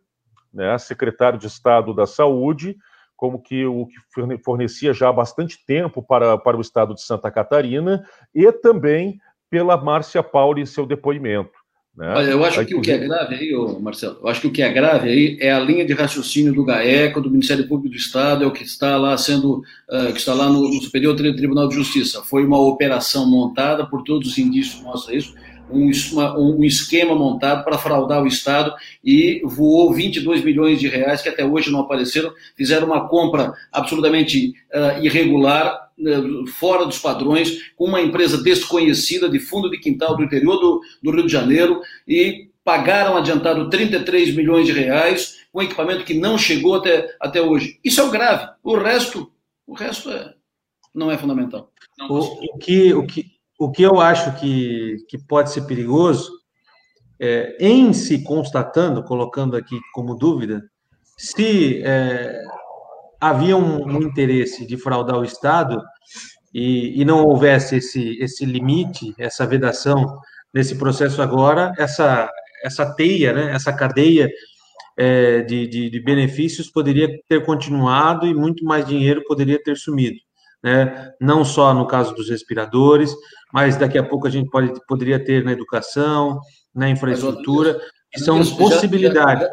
né, secretário de Estado da Saúde, como que o que fornecia já há bastante tempo para, para o estado de Santa Catarina, e também pela Márcia Pauli em seu depoimento. Né? Olha, eu acho Aí, que o que é grave aí, ô Marcelo, eu acho que o que é grave aí é a linha de raciocínio do GAECO, do Ministério Público do Estado, é o que está lá sendo, uh, que está lá no, no Superior Tribunal de Justiça. Foi uma operação montada, por todos os indícios mostram isso, um, uma, um, esquema montado para fraudar o Estado e voou 22 milhões de reais que até hoje não apareceram, fizeram uma compra absolutamente uh, irregular, fora dos padrões, com uma empresa desconhecida de fundo de quintal do interior do, do Rio de Janeiro e pagaram adiantado 33 milhões de reais com equipamento que não chegou até, até hoje. Isso é o grave. O resto, o resto é, não é fundamental. Não o, o, que, o, que, o que eu acho que, que pode ser perigoso, é, em se constatando, colocando aqui como dúvida, se é, havia um, um, interesse de fraudar o Estado e, e, não houvesse esse, esse limite, essa vedação nesse processo agora, essa, essa teia, né, essa cadeia é, de, de, de benefícios poderia ter continuado e muito mais dinheiro poderia ter sumido né? não só no caso dos respiradores, mas daqui a pouco a gente pode, poderia ter na educação, na infraestrutura, que são possibilidades. Já,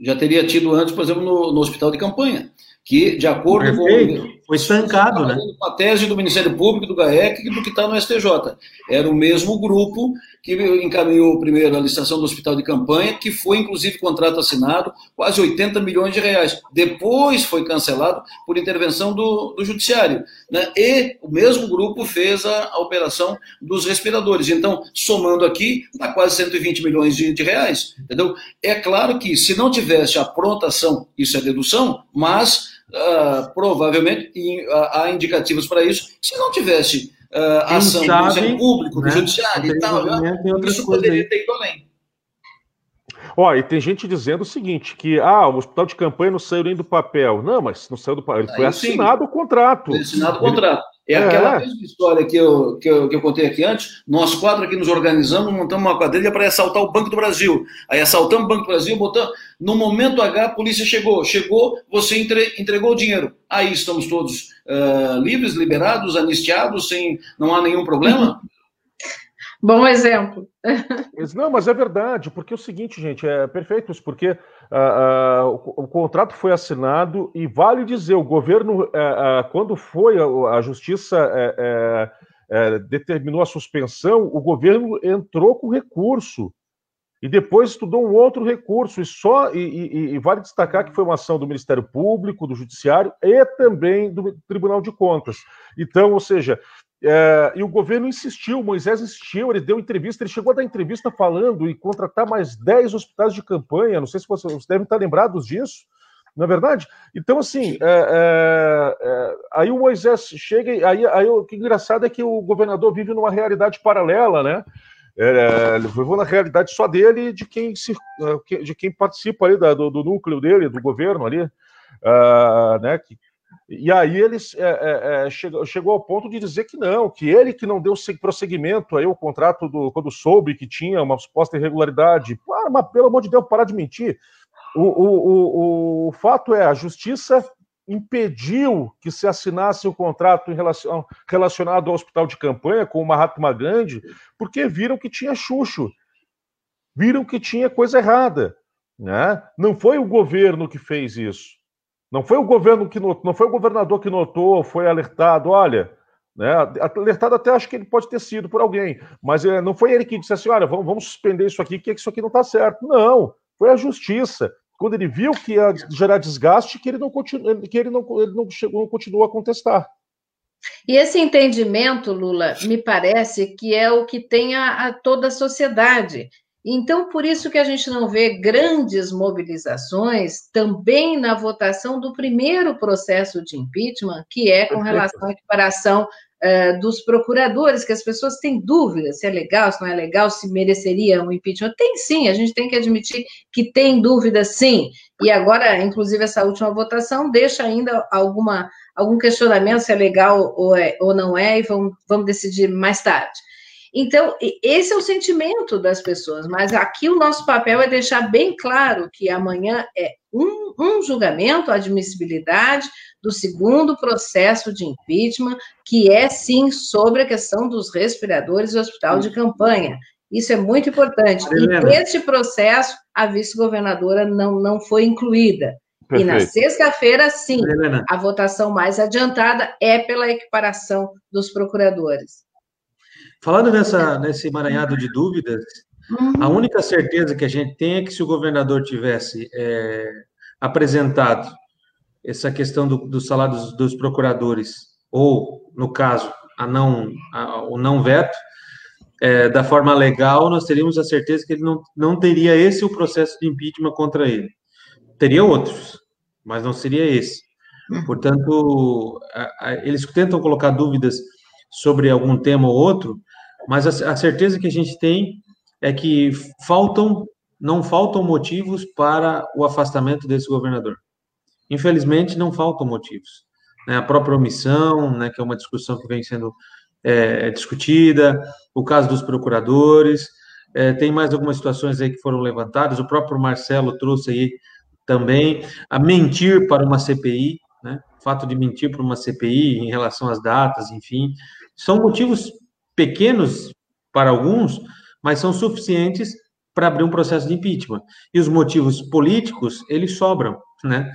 já, já, teria tido antes, por exemplo, no, no hospital de campanha, que, de acordo Perfeito. com. Foi estancado, né? A tese do Ministério Público, do GAEC e do que está no STJ. Era o mesmo grupo que encaminhou primeiro a licitação do hospital de campanha, que foi inclusive contrato assinado, quase 80 milhões de reais. Depois foi cancelado por intervenção do, do judiciário. Né? E o mesmo grupo fez a, a, operação dos respiradores. Então, somando aqui, dá quase 120 milhões de, de reais. Entendeu? É claro que se não tivesse a prontação, isso é dedução, mas uh, provavelmente e, uh, há indicativos para isso, se não tivesse uh, ação sabe, do Ministério Público, né? do Judiciário e tal, isso poderia ter ido além. Ó, e tem gente dizendo o seguinte, que ah, o hospital de campanha não saiu nem do papel. Não, mas não saiu do papel. Ele foi assinado sim. o contrato. Foi assinado o contrato. É, é aquela mesma história que eu, que, eu, que eu contei aqui antes. Nós quatro aqui nos organizamos, montamos uma quadrilha para assaltar o Banco do Brasil. Aí assaltamos o Banco do Brasil, botamos. No momento H, a polícia chegou. Chegou, você entre, entregou o dinheiro. Aí estamos todos uh, livres, liberados, anistiados, sem, não há nenhum problema. Bom exemplo. Não, mas é verdade, porque é o seguinte, gente, é perfeito isso, porque uh, uh, o, o, contrato foi assinado e vale dizer, o governo, uh, quando foi a, a justiça determinou a suspensão, o governo entrou com recurso. E depois estudou um outro recurso, e só e, e, e, vale destacar que foi uma ação do Ministério Público, do Judiciário e também do Tribunal de Contas. Então, ou seja, é, e o governo insistiu, Moisés insistiu, ele deu entrevista, ele chegou a dar entrevista falando e contratar mais 10 hospitais de campanha. Não sei se vocês, vocês devem estar lembrados disso, não é verdade? Então, assim, é, é, é aí o Moisés chega, aí, aí o que engraçado é que o governador vive numa realidade paralela, né? É, ele viveu na realidade só dele e de quem, se, de quem participa ali da, do, do, núcleo dele, do governo ali, uh, né? Que, e aí ele é, é, chegou, chegou, ao ponto de dizer que não, que ele que não deu prosseguimento aí o contrato do quando soube que tinha uma suposta irregularidade. Ah, mas pelo amor de Deus, parar de mentir. O, o, o, o fato é, a justiça impediu que se assinasse o contrato relacion, relacionado ao hospital de campanha com o Mahatma Gandhi, porque viram que tinha chucho, viram que tinha coisa errada. Né? Não foi o governo que fez isso. Não foi o governo que notou, não foi o governador que notou, foi alertado, olha, né? Alertado até acho que ele pode ter sido por alguém, mas é, não foi ele que disse assim, olha, vamos, vamos suspender isso aqui, que isso aqui não está certo. Não, foi a justiça quando ele viu que ia gerar desgaste, que ele não, continu, que ele não, ele não, chegou, não continuou a contestar. E esse entendimento, Lula, me parece que é o que tem a, a, toda a sociedade. Então, por isso que a gente não vê grandes mobilizações também na votação do primeiro processo de impeachment, que é com relação à equiparação uh, dos procuradores, que as pessoas têm dúvidas se é legal, se não é legal, se mereceria um impeachment. Tem sim, a gente tem que admitir que tem dúvida sim. E agora, inclusive, essa última votação deixa ainda alguma, algum questionamento se é legal ou, é, ou não é, e vamos, vamos decidir mais tarde. Então, esse é o sentimento das pessoas, mas aqui o nosso papel é deixar bem claro que amanhã é um, um julgamento, admissibilidade, do segundo processo de impeachment, que é sim sobre a questão dos respiradores do hospital de campanha. Isso é muito importante. E neste processo, a vice-governadora não, não foi incluída. Perfeito. E na sexta-feira, sim, Helena. a votação mais adiantada é pela equiparação dos procuradores. Falando nessa, nesse emaranhado de dúvidas, uhum. a única certeza que a gente tem é que se o governador tivesse é, apresentado essa questão do, do salário dos, dos, procuradores, ou, no caso, a não, a, o não veto, é, da forma legal, nós teríamos a certeza que ele não, não teria esse o processo de impeachment contra ele. Teria outros, mas não seria esse. Uhum. Portanto, a, a, eles tentam colocar dúvidas sobre algum tema ou outro, mas a, a certeza que a gente tem é que faltam, não faltam motivos para o afastamento desse governador. Infelizmente, não faltam motivos. Né? A própria omissão, né, que é uma discussão que vem sendo é, discutida, o caso dos procuradores, é, tem mais algumas situações aí que foram levantadas, o próprio Marcelo trouxe aí também, a mentir para uma CPI, né? o fato de mentir para uma CPI em relação às datas, enfim, são motivos pequenos para alguns, mas são suficientes para abrir um processo de impeachment. E os motivos políticos, eles sobram, né?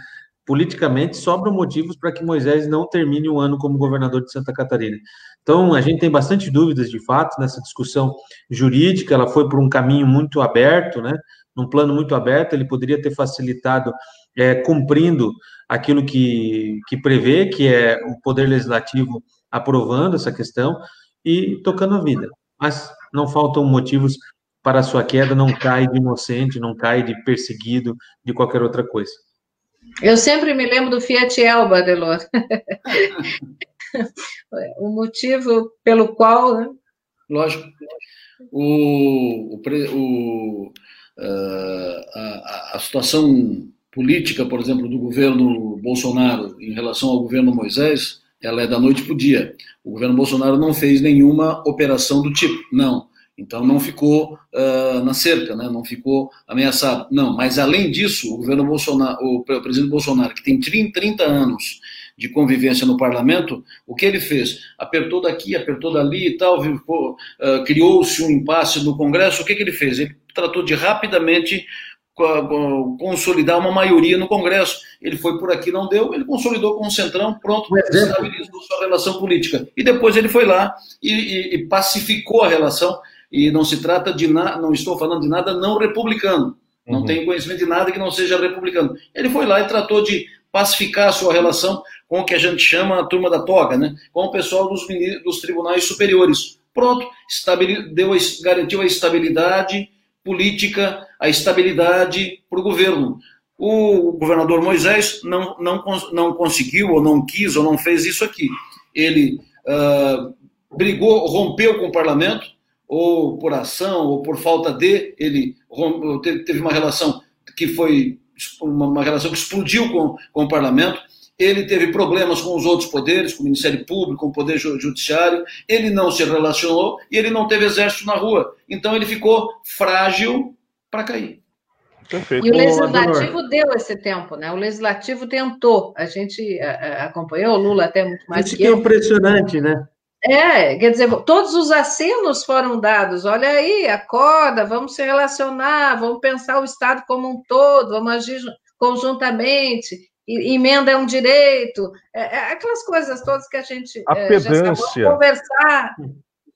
politicamente sobram motivos para que Moisés não termine o ano como governador de Santa Catarina. Então, a gente tem bastante dúvidas, de fato, nessa discussão jurídica, ela foi por um caminho muito aberto, né? Num plano muito aberto, ele poderia ter facilitado é, cumprindo aquilo que, que prevê, que é o Poder Legislativo aprovando essa questão e tocando a vida. Mas não faltam motivos para a sua queda, não cai de inocente, não cai de perseguido, de qualquer outra coisa. Eu sempre me lembro do Fiat Elba, Delor. o motivo pelo qual. Né? Lógico. O, o, o uh, a, a, situação política, por exemplo, do governo Bolsonaro em relação ao governo Moisés, ela é da noite para o dia. O governo Bolsonaro não fez nenhuma operação do tipo, não. Então não ficou uh, na cerca, né? não ficou ameaçado. Não, mas além disso, o governo Bolsonaro, o presidente Bolsonaro, que tem 30, 30 anos de convivência no parlamento, o que ele fez? Apertou daqui, apertou dali e tal, uh, criou-se um impasse no Congresso, o que, que ele fez? Ele tratou de rapidamente consolidar uma maioria no Congresso. Ele foi por aqui, não deu, ele consolidou com o Centrão, pronto, estabilizou sua relação política. E depois ele foi lá e, e, e pacificou a relação e não se trata de nada, não estou falando de nada não republicano. Não uhum. tenho conhecimento de nada que não seja republicano. Ele foi lá e tratou de pacificar a sua relação com o que a gente chama a turma da toga, né? com o pessoal dos, dos tribunais superiores. Pronto, deu, garantiu a estabilidade política, a estabilidade para o governo. O governador Moisés não, não, não conseguiu, ou não quis, ou não fez isso aqui. Ele uh, brigou, rompeu com o parlamento, ou por ação, ou por falta de, ele teve uma relação que foi uma, relação que explodiu com, com o parlamento. Ele teve problemas com os outros poderes, com o Ministério Público, com o Poder Judiciário. Ele não se relacionou e ele não teve exército na rua. Então ele ficou frágil para cair. Perfeito. E o legislativo deu esse tempo, né? O legislativo tentou. A gente acompanhou o Lula até muito mais Isso que, que é impressionante, né? É, quer dizer, todos os acenos foram dados. Olha aí, acorda, vamos se relacionar, vamos pensar o Estado como um todo, vamos agir conjuntamente, emenda é um direito, é, é aquelas coisas todas que a gente a é, já conversar.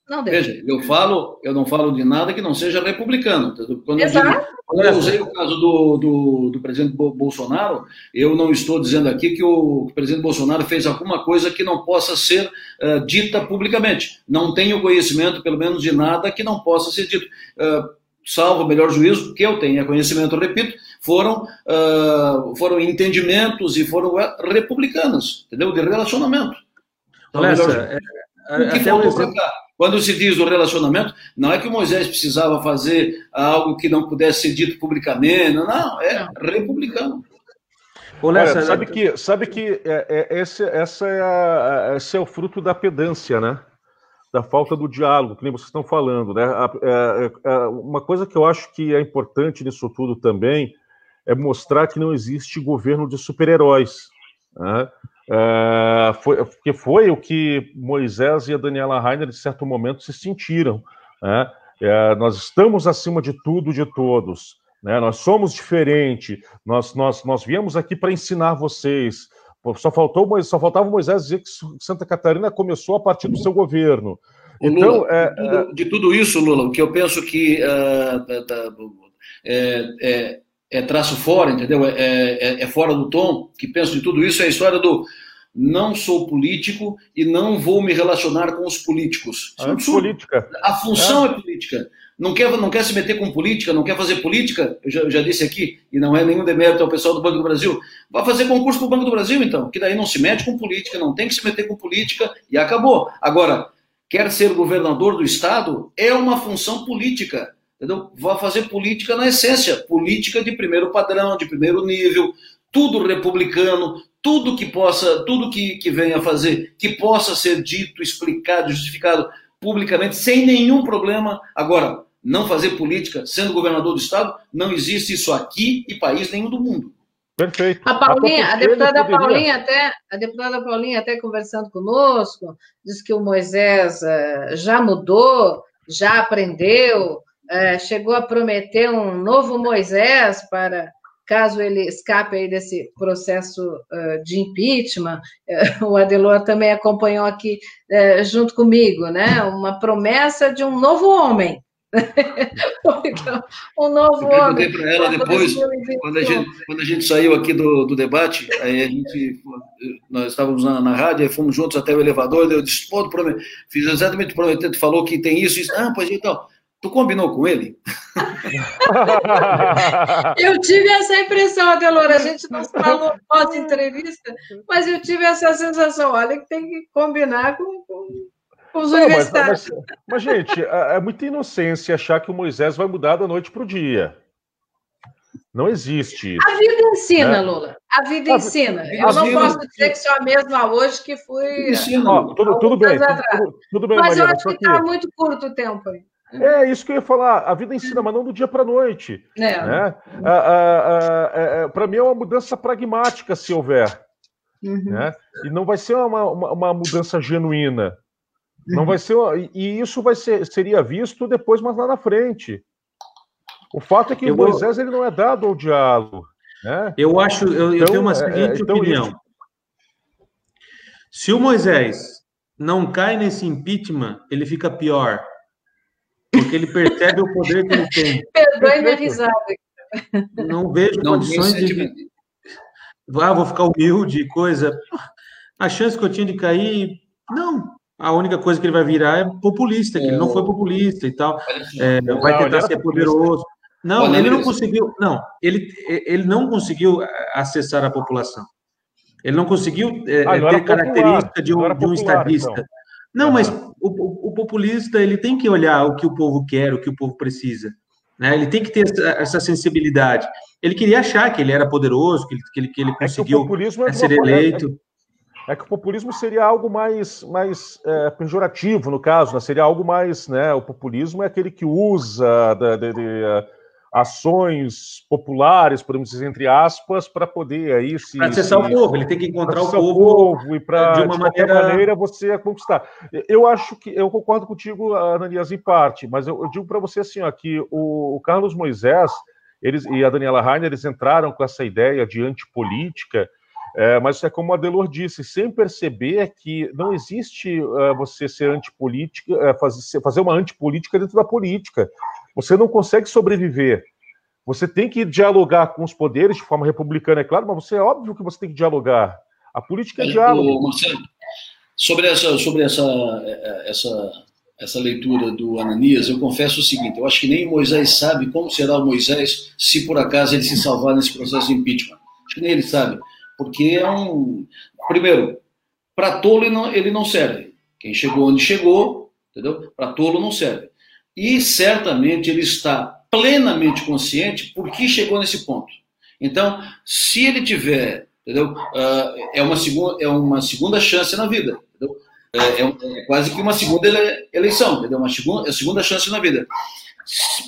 Não Veja, eu falo, eu não falo de nada que não seja republicano. Quando Exato. Eu, digo, quando eu usei o caso do, do, do, presidente Bolsonaro, eu não estou dizendo aqui que o presidente Bolsonaro fez alguma coisa que não possa ser uh, dita publicamente. Não tenho conhecimento, pelo menos, de nada que não possa ser dito. Uh, salvo o melhor juízo que eu tenha conhecimento, repito, foram, uh, foram entendimentos e foram republicanas, entendeu? De relacionamento. Olha, essa, é, o que faltou para cá? Quando se diz do relacionamento, não é que Moisés precisava fazer algo que não pudesse ser dito publicamente, não, é republicano. Olha, sabe que, sabe que é, é, esse, essa é a, esse é o fruto da pedância, né? Da falta do diálogo, que nem vocês estão falando, né? A, a, a, uma coisa que eu acho que é importante nisso tudo também é mostrar que não existe governo de super-heróis. Né? É, foi, porque foi o que Moisés e a Daniela Rainer, de certo momento, se sentiram. Né? É, nós estamos acima de tudo, de todos. Né? Nós somos diferentes. Nós, nós, nós viemos aqui para ensinar vocês. Só, faltou, só faltava Moisés dizer que Santa Catarina começou a partir do seu governo. Então, Lula, é, de, tudo, é de, tudo, isso, Lula, o que eu penso que uh, é, é traço fora, entendeu? É, é, é, fora do tom, que penso de tudo isso, é a história do não sou político e não vou me relacionar com os políticos. É política. A função é. é. política. Não quer, não quer se meter com política, não quer fazer política, eu já, eu já disse aqui, e não é nenhum demérito ao pessoal do Banco do Brasil, vai fazer concurso para o Banco do Brasil, então, que daí não se mete com política, não tem que se meter com política, e acabou. Agora, quer ser governador do Estado, é uma função política entendeu? vai fazer política na essência, política de primeiro padrão, de primeiro nível, tudo republicano, tudo que possa, tudo que, que venha fazer, que possa ser dito, explicado, justificado publicamente, sem nenhum problema. Agora, não fazer política sendo governador do estado, não existe isso aqui e país nenhum do mundo. Perfeito. A Paulinha, a, a deputada poderia... Paulinha até, a deputada Paulinha até conversando conosco, diz que o Moisés uh, já mudou, já aprendeu, é, chegou a prometer um novo Moisés para caso ele escape aí desse processo uh, de impeachment, uh, o Adelor também acompanhou aqui uh, junto comigo, né? Uma promessa de um novo homem. então, um novo Eu homem. para ela depois, quando a, gente, quando a gente saiu aqui do, do debate, aí a gente, nós estávamos na, na rádio, aí fomos juntos até o elevador, eu disse, pô, fiz exatamente prometer, tu falou que tem isso, isso, ah, pois então, Tu combinou com ele? eu tive essa impressão, Adelora. A gente não falou pós-entrevista, mas eu tive essa sensação. Olha, que tem que combinar com, com os não, universitários. Mas, mas, mas, gente, é, é muita inocência achar que o Moisés vai mudar da noite para o dia. Não existe isso. A vida ensina, né? Lula. A vida a, ensina. Eu não vida... posso dizer que sou a mesma hoje que fui. Ensina. Tudo, tudo, bem, tudo, tudo, bem, Mas Maria, eu acho que está muito curto o tempo aí. É isso que eu ia falar. A vida ensina, mas não do dia para a noite. É. Né? para mim é uma mudança pragmática, se houver. Uhum. Né? E não vai ser uma, uma, uma mudança genuína. Não vai ser. Uma, e isso vai ser, seria visto depois, mas lá na frente. O fato é que eu Moisés ele não é dado ao diálogo. Né? Eu acho, eu, então, eu tenho uma então, seguinte é, então opinião. Isso... Se o Moisés não cai nesse impeachment, ele fica pior. Porque ele percebe o poder que ele tem. Perdoe minha risada. Não vejo não, condições de. Ah, vou ficar humilde, coisa. A chance que eu tinha de cair, não. A única coisa que ele vai virar é populista, que ele não foi populista e tal. É, vai tentar ser poderoso. Não, ele não conseguiu. Não, ele, ele não conseguiu acessar a população. Ele não conseguiu é, ah, não ter característica de um, de um estadista. Então. Não, mas o, o, populista ele tem que olhar o que o povo quer, o que o povo precisa. Né? Ele tem que ter essa, essa sensibilidade. Ele queria achar que ele era poderoso, que ele, que ele, que ele conseguiu é que é ser eleito. É, é, que o populismo seria algo mais, mais é, pejorativo, no caso, né? seria algo mais. Né? O populismo é aquele que usa de, de ações populares, podemos dizer, entre aspas, para poder aí se. Para acessar se, o povo, ele tem que encontrar o povo, povo e para, de uma de maneira... maneira, você conquistar. Eu acho que, eu concordo contigo, Ananias, em parte, mas eu, eu digo para você assim, ó, que o, o, Carlos Moisés eles, e a Daniela Rainer, eles entraram com essa ideia de antipolítica, é, mas é como a Delor disse, sem perceber que não existe uh, você ser antipolítica, uh, fazer, fazer uma antipolítica dentro da política. Você não consegue sobreviver. Você tem que dialogar com os poderes de forma republicana, é claro, mas você é óbvio que você tem que dialogar. A política é diálogo. Marcelo, sobre essa, sobre essa, essa, essa leitura do Ananias, eu confesso o seguinte: eu acho que nem Moisés sabe como será o Moisés se por acaso ele se salvar nesse processo de impeachment. Acho que nem ele sabe, porque é um. Primeiro, para tolo ele não, ele não serve. Quem chegou onde chegou, entendeu? Para tolo não serve. E certamente ele está plenamente consciente por que chegou nesse ponto. Então, se ele tiver, entendeu? Uh, é, uma segunda, é uma segunda chance na vida. É, é, é, quase que uma segunda eleição, entendeu? Uma segunda, é segunda chance na vida.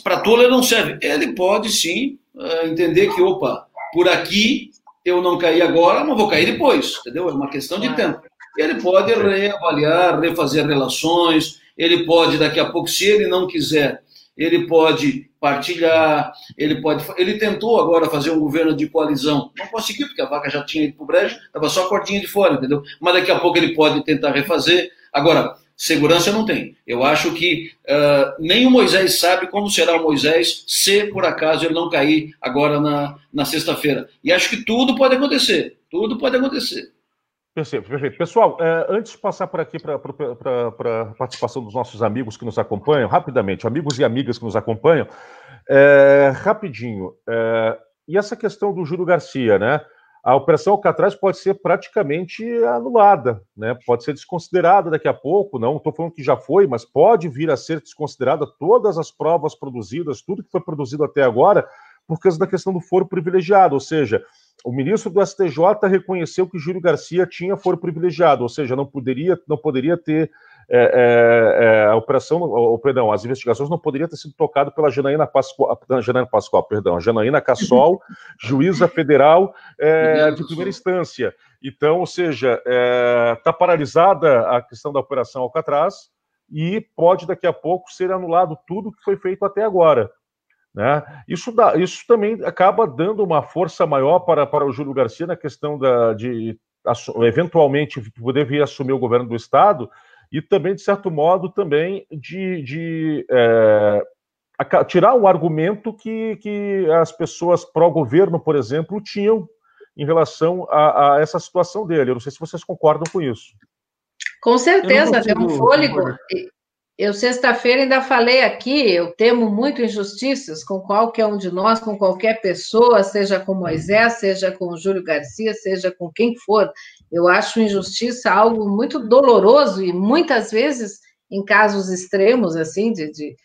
Para tolo ele não serve. Ele pode sim uh, entender que, opa, por aqui eu não caí agora, mas vou cair depois, entendeu? É uma questão de tempo. Ele pode reavaliar, refazer relações, ele pode, daqui a pouco, se ele não quiser, ele pode partilhar, ele pode. Ele tentou agora fazer um governo de coalizão, não conseguiu, porque a vaca já tinha ido para o brejo, estava só a cordinha de fora, entendeu? Mas daqui a pouco ele pode tentar refazer. Agora, segurança não tem. Eu acho que uh, nem o Moisés sabe como será o Moisés se por acaso ele não cair agora na, na sexta-feira. E acho que tudo pode acontecer. Tudo pode acontecer. Perfeito, perfeito. Pessoal, é, antes de passar por aqui para a participação dos nossos amigos que nos acompanham, rapidamente, amigos e amigas que nos acompanham, é, rapidinho, é, e essa questão do Júlio Garcia, né? A operação Alcatraz pode ser praticamente anulada, né? Pode ser desconsiderada daqui a pouco, não estou falando que já foi, mas pode vir a ser desconsiderada todas as provas produzidas, tudo que foi produzido até agora, por causa da questão do foro privilegiado, ou seja, o ministro do STJ reconheceu que Júlio Garcia tinha foro privilegiado, ou seja, não poderia, não poderia ter é, é, é a operação, ou, perdão, as investigações não poderiam ter sido tocadas pela Janaína Pascoal, Janaína Pascoal, perdão, Janaína Cassol, juíza federal é, de primeira instância. Então, ou seja, está é, paralisada a questão da operação Alcatraz e pode daqui a pouco ser anulado tudo que foi feito até agora. Né? Isso, dá, isso também acaba dando uma força maior para, para o Júlio Garcia na questão da, de eventualmente poder vir assumir o governo do Estado e também, de certo modo, também de, de é, tirar um argumento que, que as pessoas pró-governo, por exemplo, tinham em relação a, a, essa situação dele. Eu não sei se vocês concordam com isso. Com certeza, tem um fôlego. Eu, sexta-feira, ainda falei aqui, eu temo muito injustiças com qualquer um de nós, com qualquer pessoa, seja com Moisés, seja com Júlio Garcia, seja com quem for. Eu acho injustiça algo muito doloroso e muitas vezes, em casos extremos, assim, de, de,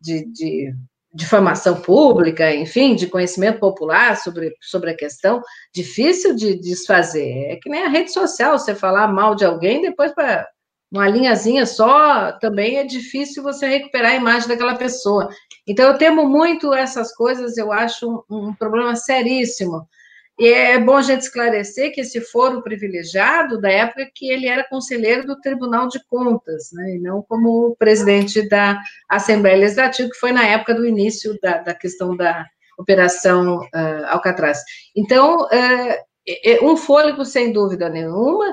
de, de difamação pública, enfim, de conhecimento popular sobre, sobre a questão, difícil de desfazer. É que nem a rede social, você falar mal de alguém, depois para uma linhazinha só, também é difícil você recuperar a imagem daquela pessoa. Então, eu temo muito essas coisas, eu acho um, um problema seríssimo. E é bom a gente esclarecer que esse foro privilegiado da época que ele era conselheiro do Tribunal de Contas, né, e não como presidente da Assembleia Legislativa, que foi na época do início da, da questão da Operação uh, Alcatraz. Então, uh, um fôlego, sem dúvida nenhuma,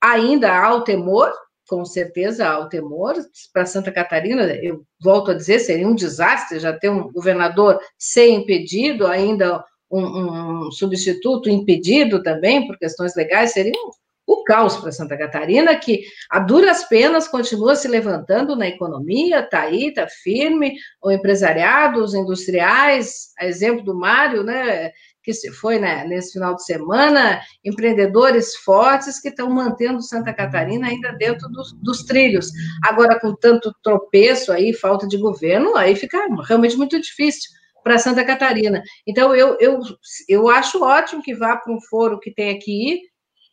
ainda há o temor, com certeza há o temor para Santa Catarina. Eu volto a dizer, seria um desastre já ter um governador ser impedido, ainda um, um substituto impedido também por questões legais, seria um, o caos para Santa Catarina, que a duras penas continua se levantando na economia, está aí, está firme, o empresariado, os industriais, a exemplo do Mário, né, que se foi né, nesse final de semana, empreendedores fortes que estão mantendo Santa Catarina ainda dentro dos, dos, trilhos. Agora, com tanto tropeço aí, falta de governo, aí fica realmente muito difícil para Santa Catarina. Então, eu, eu, eu acho ótimo que vá para um foro que tem aqui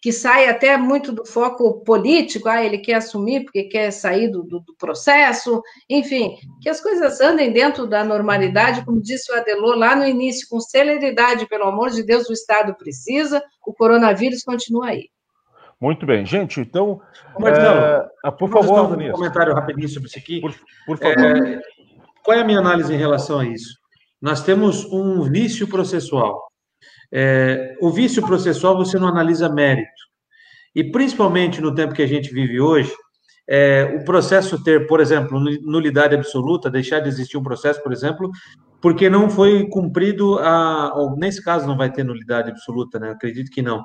que sai até muito do foco político, ah, ele quer assumir porque quer sair do, do, do, processo, enfim, que as coisas andem dentro da normalidade, como disse o Adelô lá no início, com celeridade, pelo amor de Deus, o Estado precisa, o coronavírus continua aí. Muito bem, gente, então. Marcelo, é... por favor, um comentário rapidinho sobre isso aqui. Por, por favor. É... Qual é a minha análise em relação a isso? Nós temos um vício processual. É, o vício processual você não analisa mérito. E principalmente no tempo que a gente vive hoje, é, o processo ter, por exemplo, nulidade absoluta, deixar de existir um processo, por exemplo, porque não foi cumprido a. Nesse caso não vai ter nulidade absoluta, né? Acredito que não.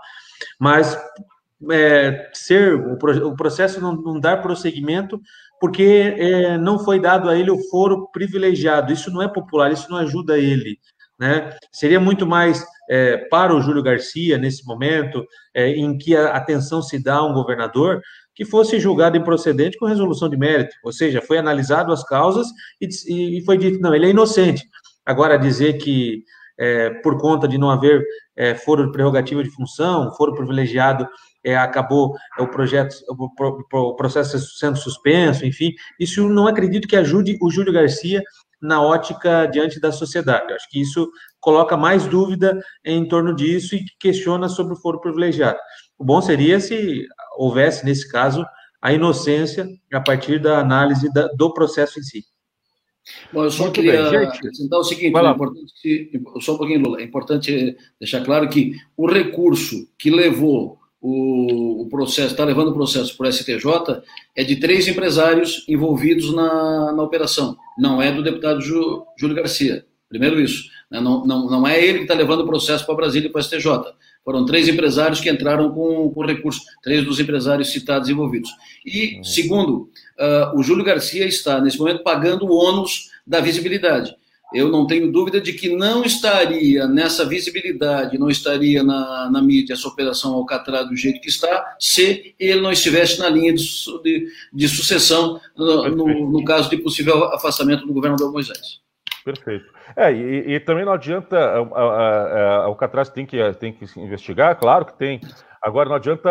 Mas é, ser o, o processo não, não, dar prosseguimento porque é, não foi dado a ele o foro privilegiado. Isso não é popular, isso não ajuda ele. Né? Seria muito mais é, para o Júlio Garcia, nesse momento, é, em que a atenção se dá a um governador, que fosse julgado improcedente com resolução de mérito, ou seja, foi analisado as causas e, e foi dito, não, ele é inocente. Agora, dizer que é, por conta de não haver é, foro de prerrogativa de função, foro privilegiado, é, acabou o projeto, o, o processo sendo suspenso, enfim, isso não acredito que ajude o Júlio Garcia na ótica diante da sociedade. Acho que isso coloca mais dúvida em torno disso e questiona sobre o foro privilegiado. O bom seria se houvesse, nesse caso, a inocência a partir da análise da, do processo em si. Bom, eu só Muito queria acrescentar o seguinte, é importante, só um pouquinho, Lula, é importante deixar claro que o recurso que levou o, o processo, está levando o processo por STJ, é de três empresários envolvidos na, na operação, não é do deputado Ju, Júlio Garcia. Primeiro isso? Não, não, não é ele que está levando o processo para Brasília e para o STJ. Foram três empresários que entraram com, com recurso, três dos empresários citados envolvidos. E, segundo, uh, o Júlio Garcia está, nesse momento, pagando o ônus da visibilidade eu não tenho dúvida de que não estaria nessa visibilidade, não estaria na, na mídia essa operação Alcatraz do jeito que está, se ele não estivesse na linha de, de, de sucessão, no, no, no, caso de possível afastamento do governador Moisés. Perfeito. É, e, e também não adianta, a, a, a, a Alcatraz tem que, tem que investigar, claro que tem. Agora, não adianta,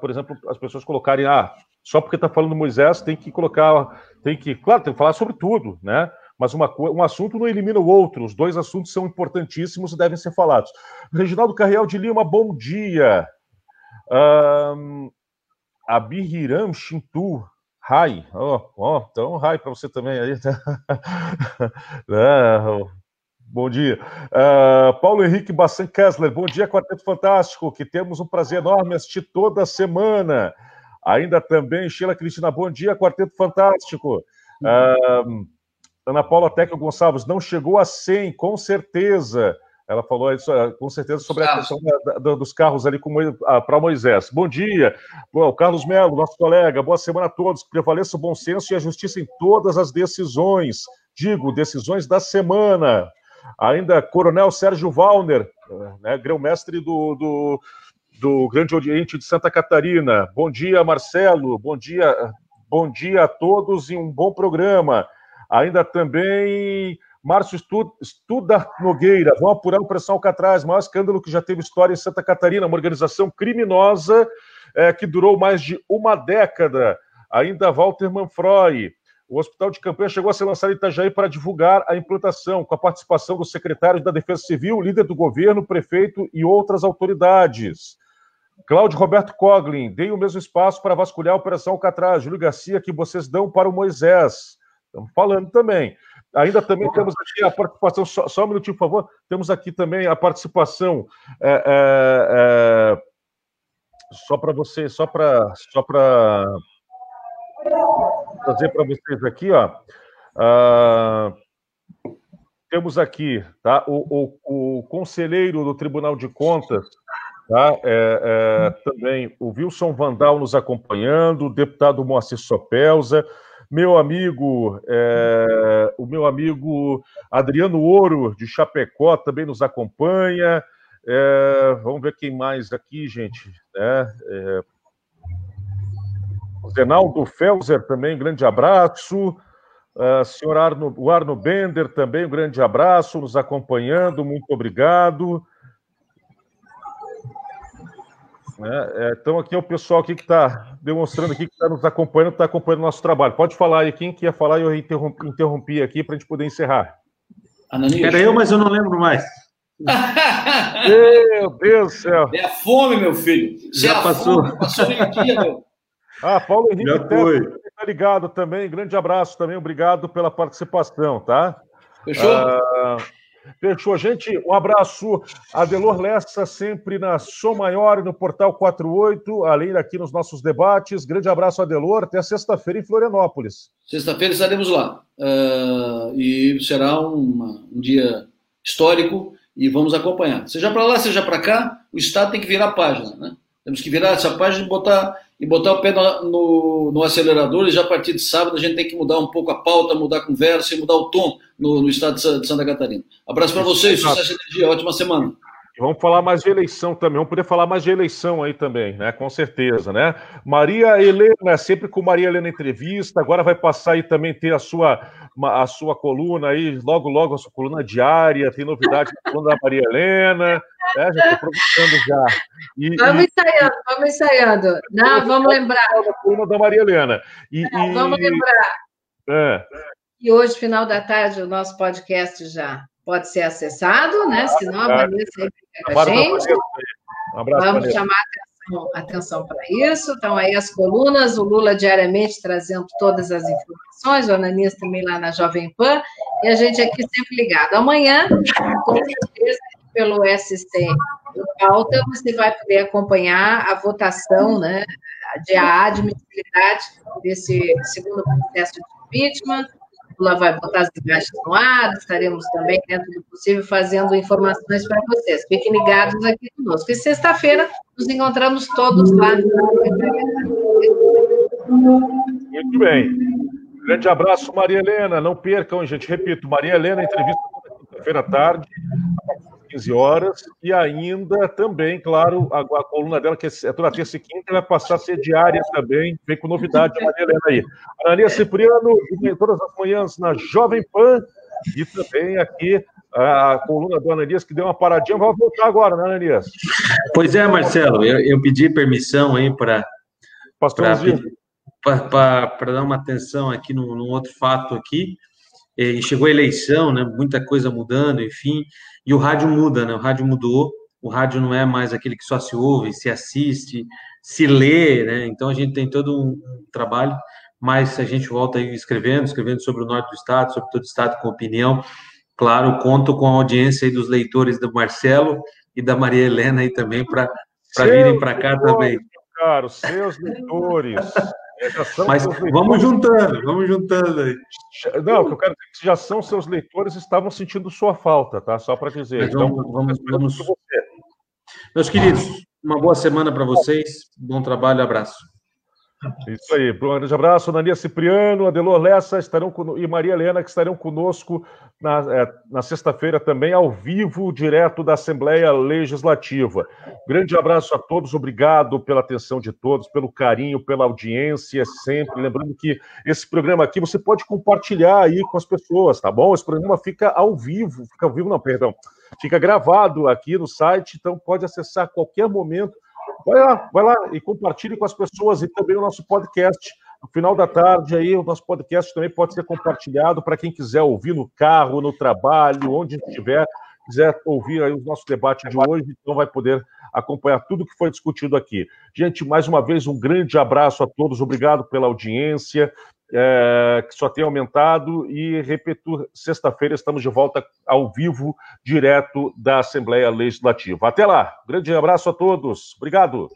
por exemplo, as pessoas colocarem, ah, só porque está falando Moisés, tem que colocar, tem que, claro, tem que falar sobre tudo, né? mas uma, um assunto não elimina o outro. Os dois assuntos são importantíssimos e devem ser falados. Reginaldo Carreal de Lima, bom dia. Um, Abihiram Shintu, Rai. Ó, oh, então, Rai para você também aí. é, bom dia. Uh, Paulo Henrique Bassan Kessler, bom dia, Quarteto Fantástico, que temos um prazer enorme assistir toda semana. Ainda também, Sheila Cristina, bom dia, Quarteto Fantástico. Uh, Ana Paula Tecla Gonçalves, não chegou a 100, com certeza. Ela falou isso, eh, com certeza sobre a questão da, da, dos carros ali ah, para Moisés. Bom dia, Bom, Carlos Melo, nosso colega, boa semana a todos. Prevaleça o bom senso e a justiça em todas as decisões. Digo, decisões da semana. Ainda Coronel Sérgio Valner, eh, né, grão-mestre do, do, do Grande Oriente de Santa Catarina. Bom dia, Marcelo. Bom dia, bom dia a todos e um bom programa. Ainda também Márcio Estuda Nogueira, vão apurar a Operação Alcatraz, maior escândalo que já teve história em Santa Catarina, uma organização criminosa é, que durou mais de uma década. Ainda Walter Manfroy, o Hospital de Campanha chegou a ser lançado em Itajaí para divulgar a implantação, com a participação do secretário da Defesa Civil, líder do governo, prefeito e outras autoridades. Cláudio Roberto Coglin, dei o mesmo espaço para vasculhar a Operação Alcatraz. Júlio Garcia, que vocês dão para o Moisés. Estamos falando também. Ainda também temos aqui a participação, só, só um minutinho, por favor. Temos aqui também a participação. É, é, é, só para você, só para. Só para trazer para vocês aqui, ó. Uh, temos aqui tá, o, o, o, conselheiro do Tribunal de Contas, tá, é, é, também o Wilson Vandal nos acompanhando, o deputado Moacir Sopelza, meu amigo, é, o meu amigo Adriano Ouro, de Chapecó, também nos acompanha. É, vamos ver quem mais aqui, gente. É, é, Zenaldo Felzer também, grande abraço. Senhor Arno, o Arno Bender também, um grande abraço, nos acompanhando, muito obrigado. É, é, então, aqui é o pessoal aqui que está demonstrando aqui, que está nos acompanhando, está acompanhando o nosso trabalho. Pode falar aí, quem que ia falar e eu interrompi, interrompi aqui para a gente poder encerrar. Era eu, mas eu não lembro mais. meu Deus do céu. É a fome, meu filho. Já é passou. Fome, passou dia, meu. Ah, Paulo Henrique Já foi. Está ligado também. Grande abraço também. Obrigado pela participação, tá? Fechou? Ah, fechou, gente. Um abraço. Adelor Lessa, sempre na Som Maior, no Portal 48, além daqui nos nossos debates. Grande abraço, Adelor. Até sexta-feira em Florianópolis. Sexta-feira estaremos lá. Uh, e será uma, um dia histórico e vamos acompanhar. Seja para lá, seja para cá, o Estado tem que virar página, né? Temos que virar essa página e botar e botar o pé no, no, acelerador e já a partir de sábado a gente tem que mudar um pouco a pauta, mudar a conversa e mudar o tom no, no estado de Santa Catarina. Abraço para vocês, sucesso e energia, ótima semana. E vamos falar mais de eleição também, vamos poder falar mais de eleição aí também, né? Com certeza, né? Maria Helena, sempre com Maria Helena Entrevista, agora vai passar aí também ter a sua, a sua coluna aí, logo, logo a sua coluna diária, tem novidade na coluna da Maria Helena, né? Já estou prometendo já. E, vamos e... ensaiando, vamos ensaiando. Não, vamos lembrar. A coluna da Maria Helena. E, Não, vamos lembrar. É. E hoje, final da tarde, o nosso podcast já pode ser acessado, né? Senão a Vanessa aí fica com a gente. Um abraço, Vamos Vanessa. chamar atenção, atenção para isso. Então, aí as colunas, o Lula diariamente trazendo todas as informações, o Ananias também lá na Jovem Pan, e a gente aqui sempre ligado. Amanhã, com certeza, pelo SC pauta, você vai poder acompanhar a votação, né, de a admissibilidade desse segundo processo de impeachment, Lula vai botar as imagens no ar, estaremos também, dentro do possível, fazendo informações para vocês. Fiquem ligados aqui conosco. E sexta-feira nos encontramos todos lá. Muito bem. Grande abraço, Maria Helena. Não percam, gente. Repito, Maria Helena, entrevista quinta-feira à tarde, 15 horas, e ainda também, claro, a, a coluna dela, que é toda terça e quinta, vai passar a ser diária também, vem com novidade a Maria Helena aí. Anania Cipriano, todas as manhãs na Jovem Pan, e também aqui a coluna do Ananias, que deu uma paradinha, vai voltar agora, né, Ananias? Pois é, Marcelo, eu, eu pedi permissão aí para para dar uma atenção aqui num, num outro fato aqui, e chegou a eleição, né, muita coisa mudando, enfim, e o rádio muda, né, o rádio mudou, o rádio não é mais aquele que só se ouve, se assiste, se lê, né, então a gente tem todo um, um trabalho, mas a gente volta aí escrevendo, escrevendo sobre o norte do estado, sobre todo o estado com opinião, claro, conto com a audiência aí dos leitores do Marcelo e da Maria Helena aí também para virem para cá também. Cara, seus leitores. Mas vamos juntando, vamos juntando aí. Não, o que eu quero dizer é que já são seus leitores estavam sentindo sua falta, tá? Só para dizer. Então, vamos, vamos, vamos... Meus queridos, uma boa semana para vocês, bom trabalho, abraço. Isso aí, um grande abraço, Nania Cipriano, Adelor Lessa estarão com, e Maria Helena, que estarão conosco na, é, na sexta-feira também, ao vivo, direto da Assembleia Legislativa. Grande abraço a todos, obrigado pela atenção de todos, pelo carinho, pela audiência, sempre. Lembrando que esse programa aqui você pode compartilhar aí com as pessoas, tá bom? Esse programa fica ao vivo, fica ao vivo, não, perdão, fica gravado aqui no site, então pode acessar a qualquer momento Vai lá, vai lá e compartilhe com as pessoas e também o nosso podcast. No final da tarde aí, o nosso podcast também pode ser compartilhado para quem quiser ouvir no carro, no trabalho, onde estiver, quiser ouvir aí o nosso debate de hoje, então vai poder acompanhar tudo que foi discutido aqui. Gente, mais uma vez, um grande abraço a todos, obrigado pela audiência é, que só tem aumentado. E, repito, sexta-feira estamos de volta ao vivo, direto da Assembleia Legislativa. Até lá. Grande abraço a todos. Obrigado.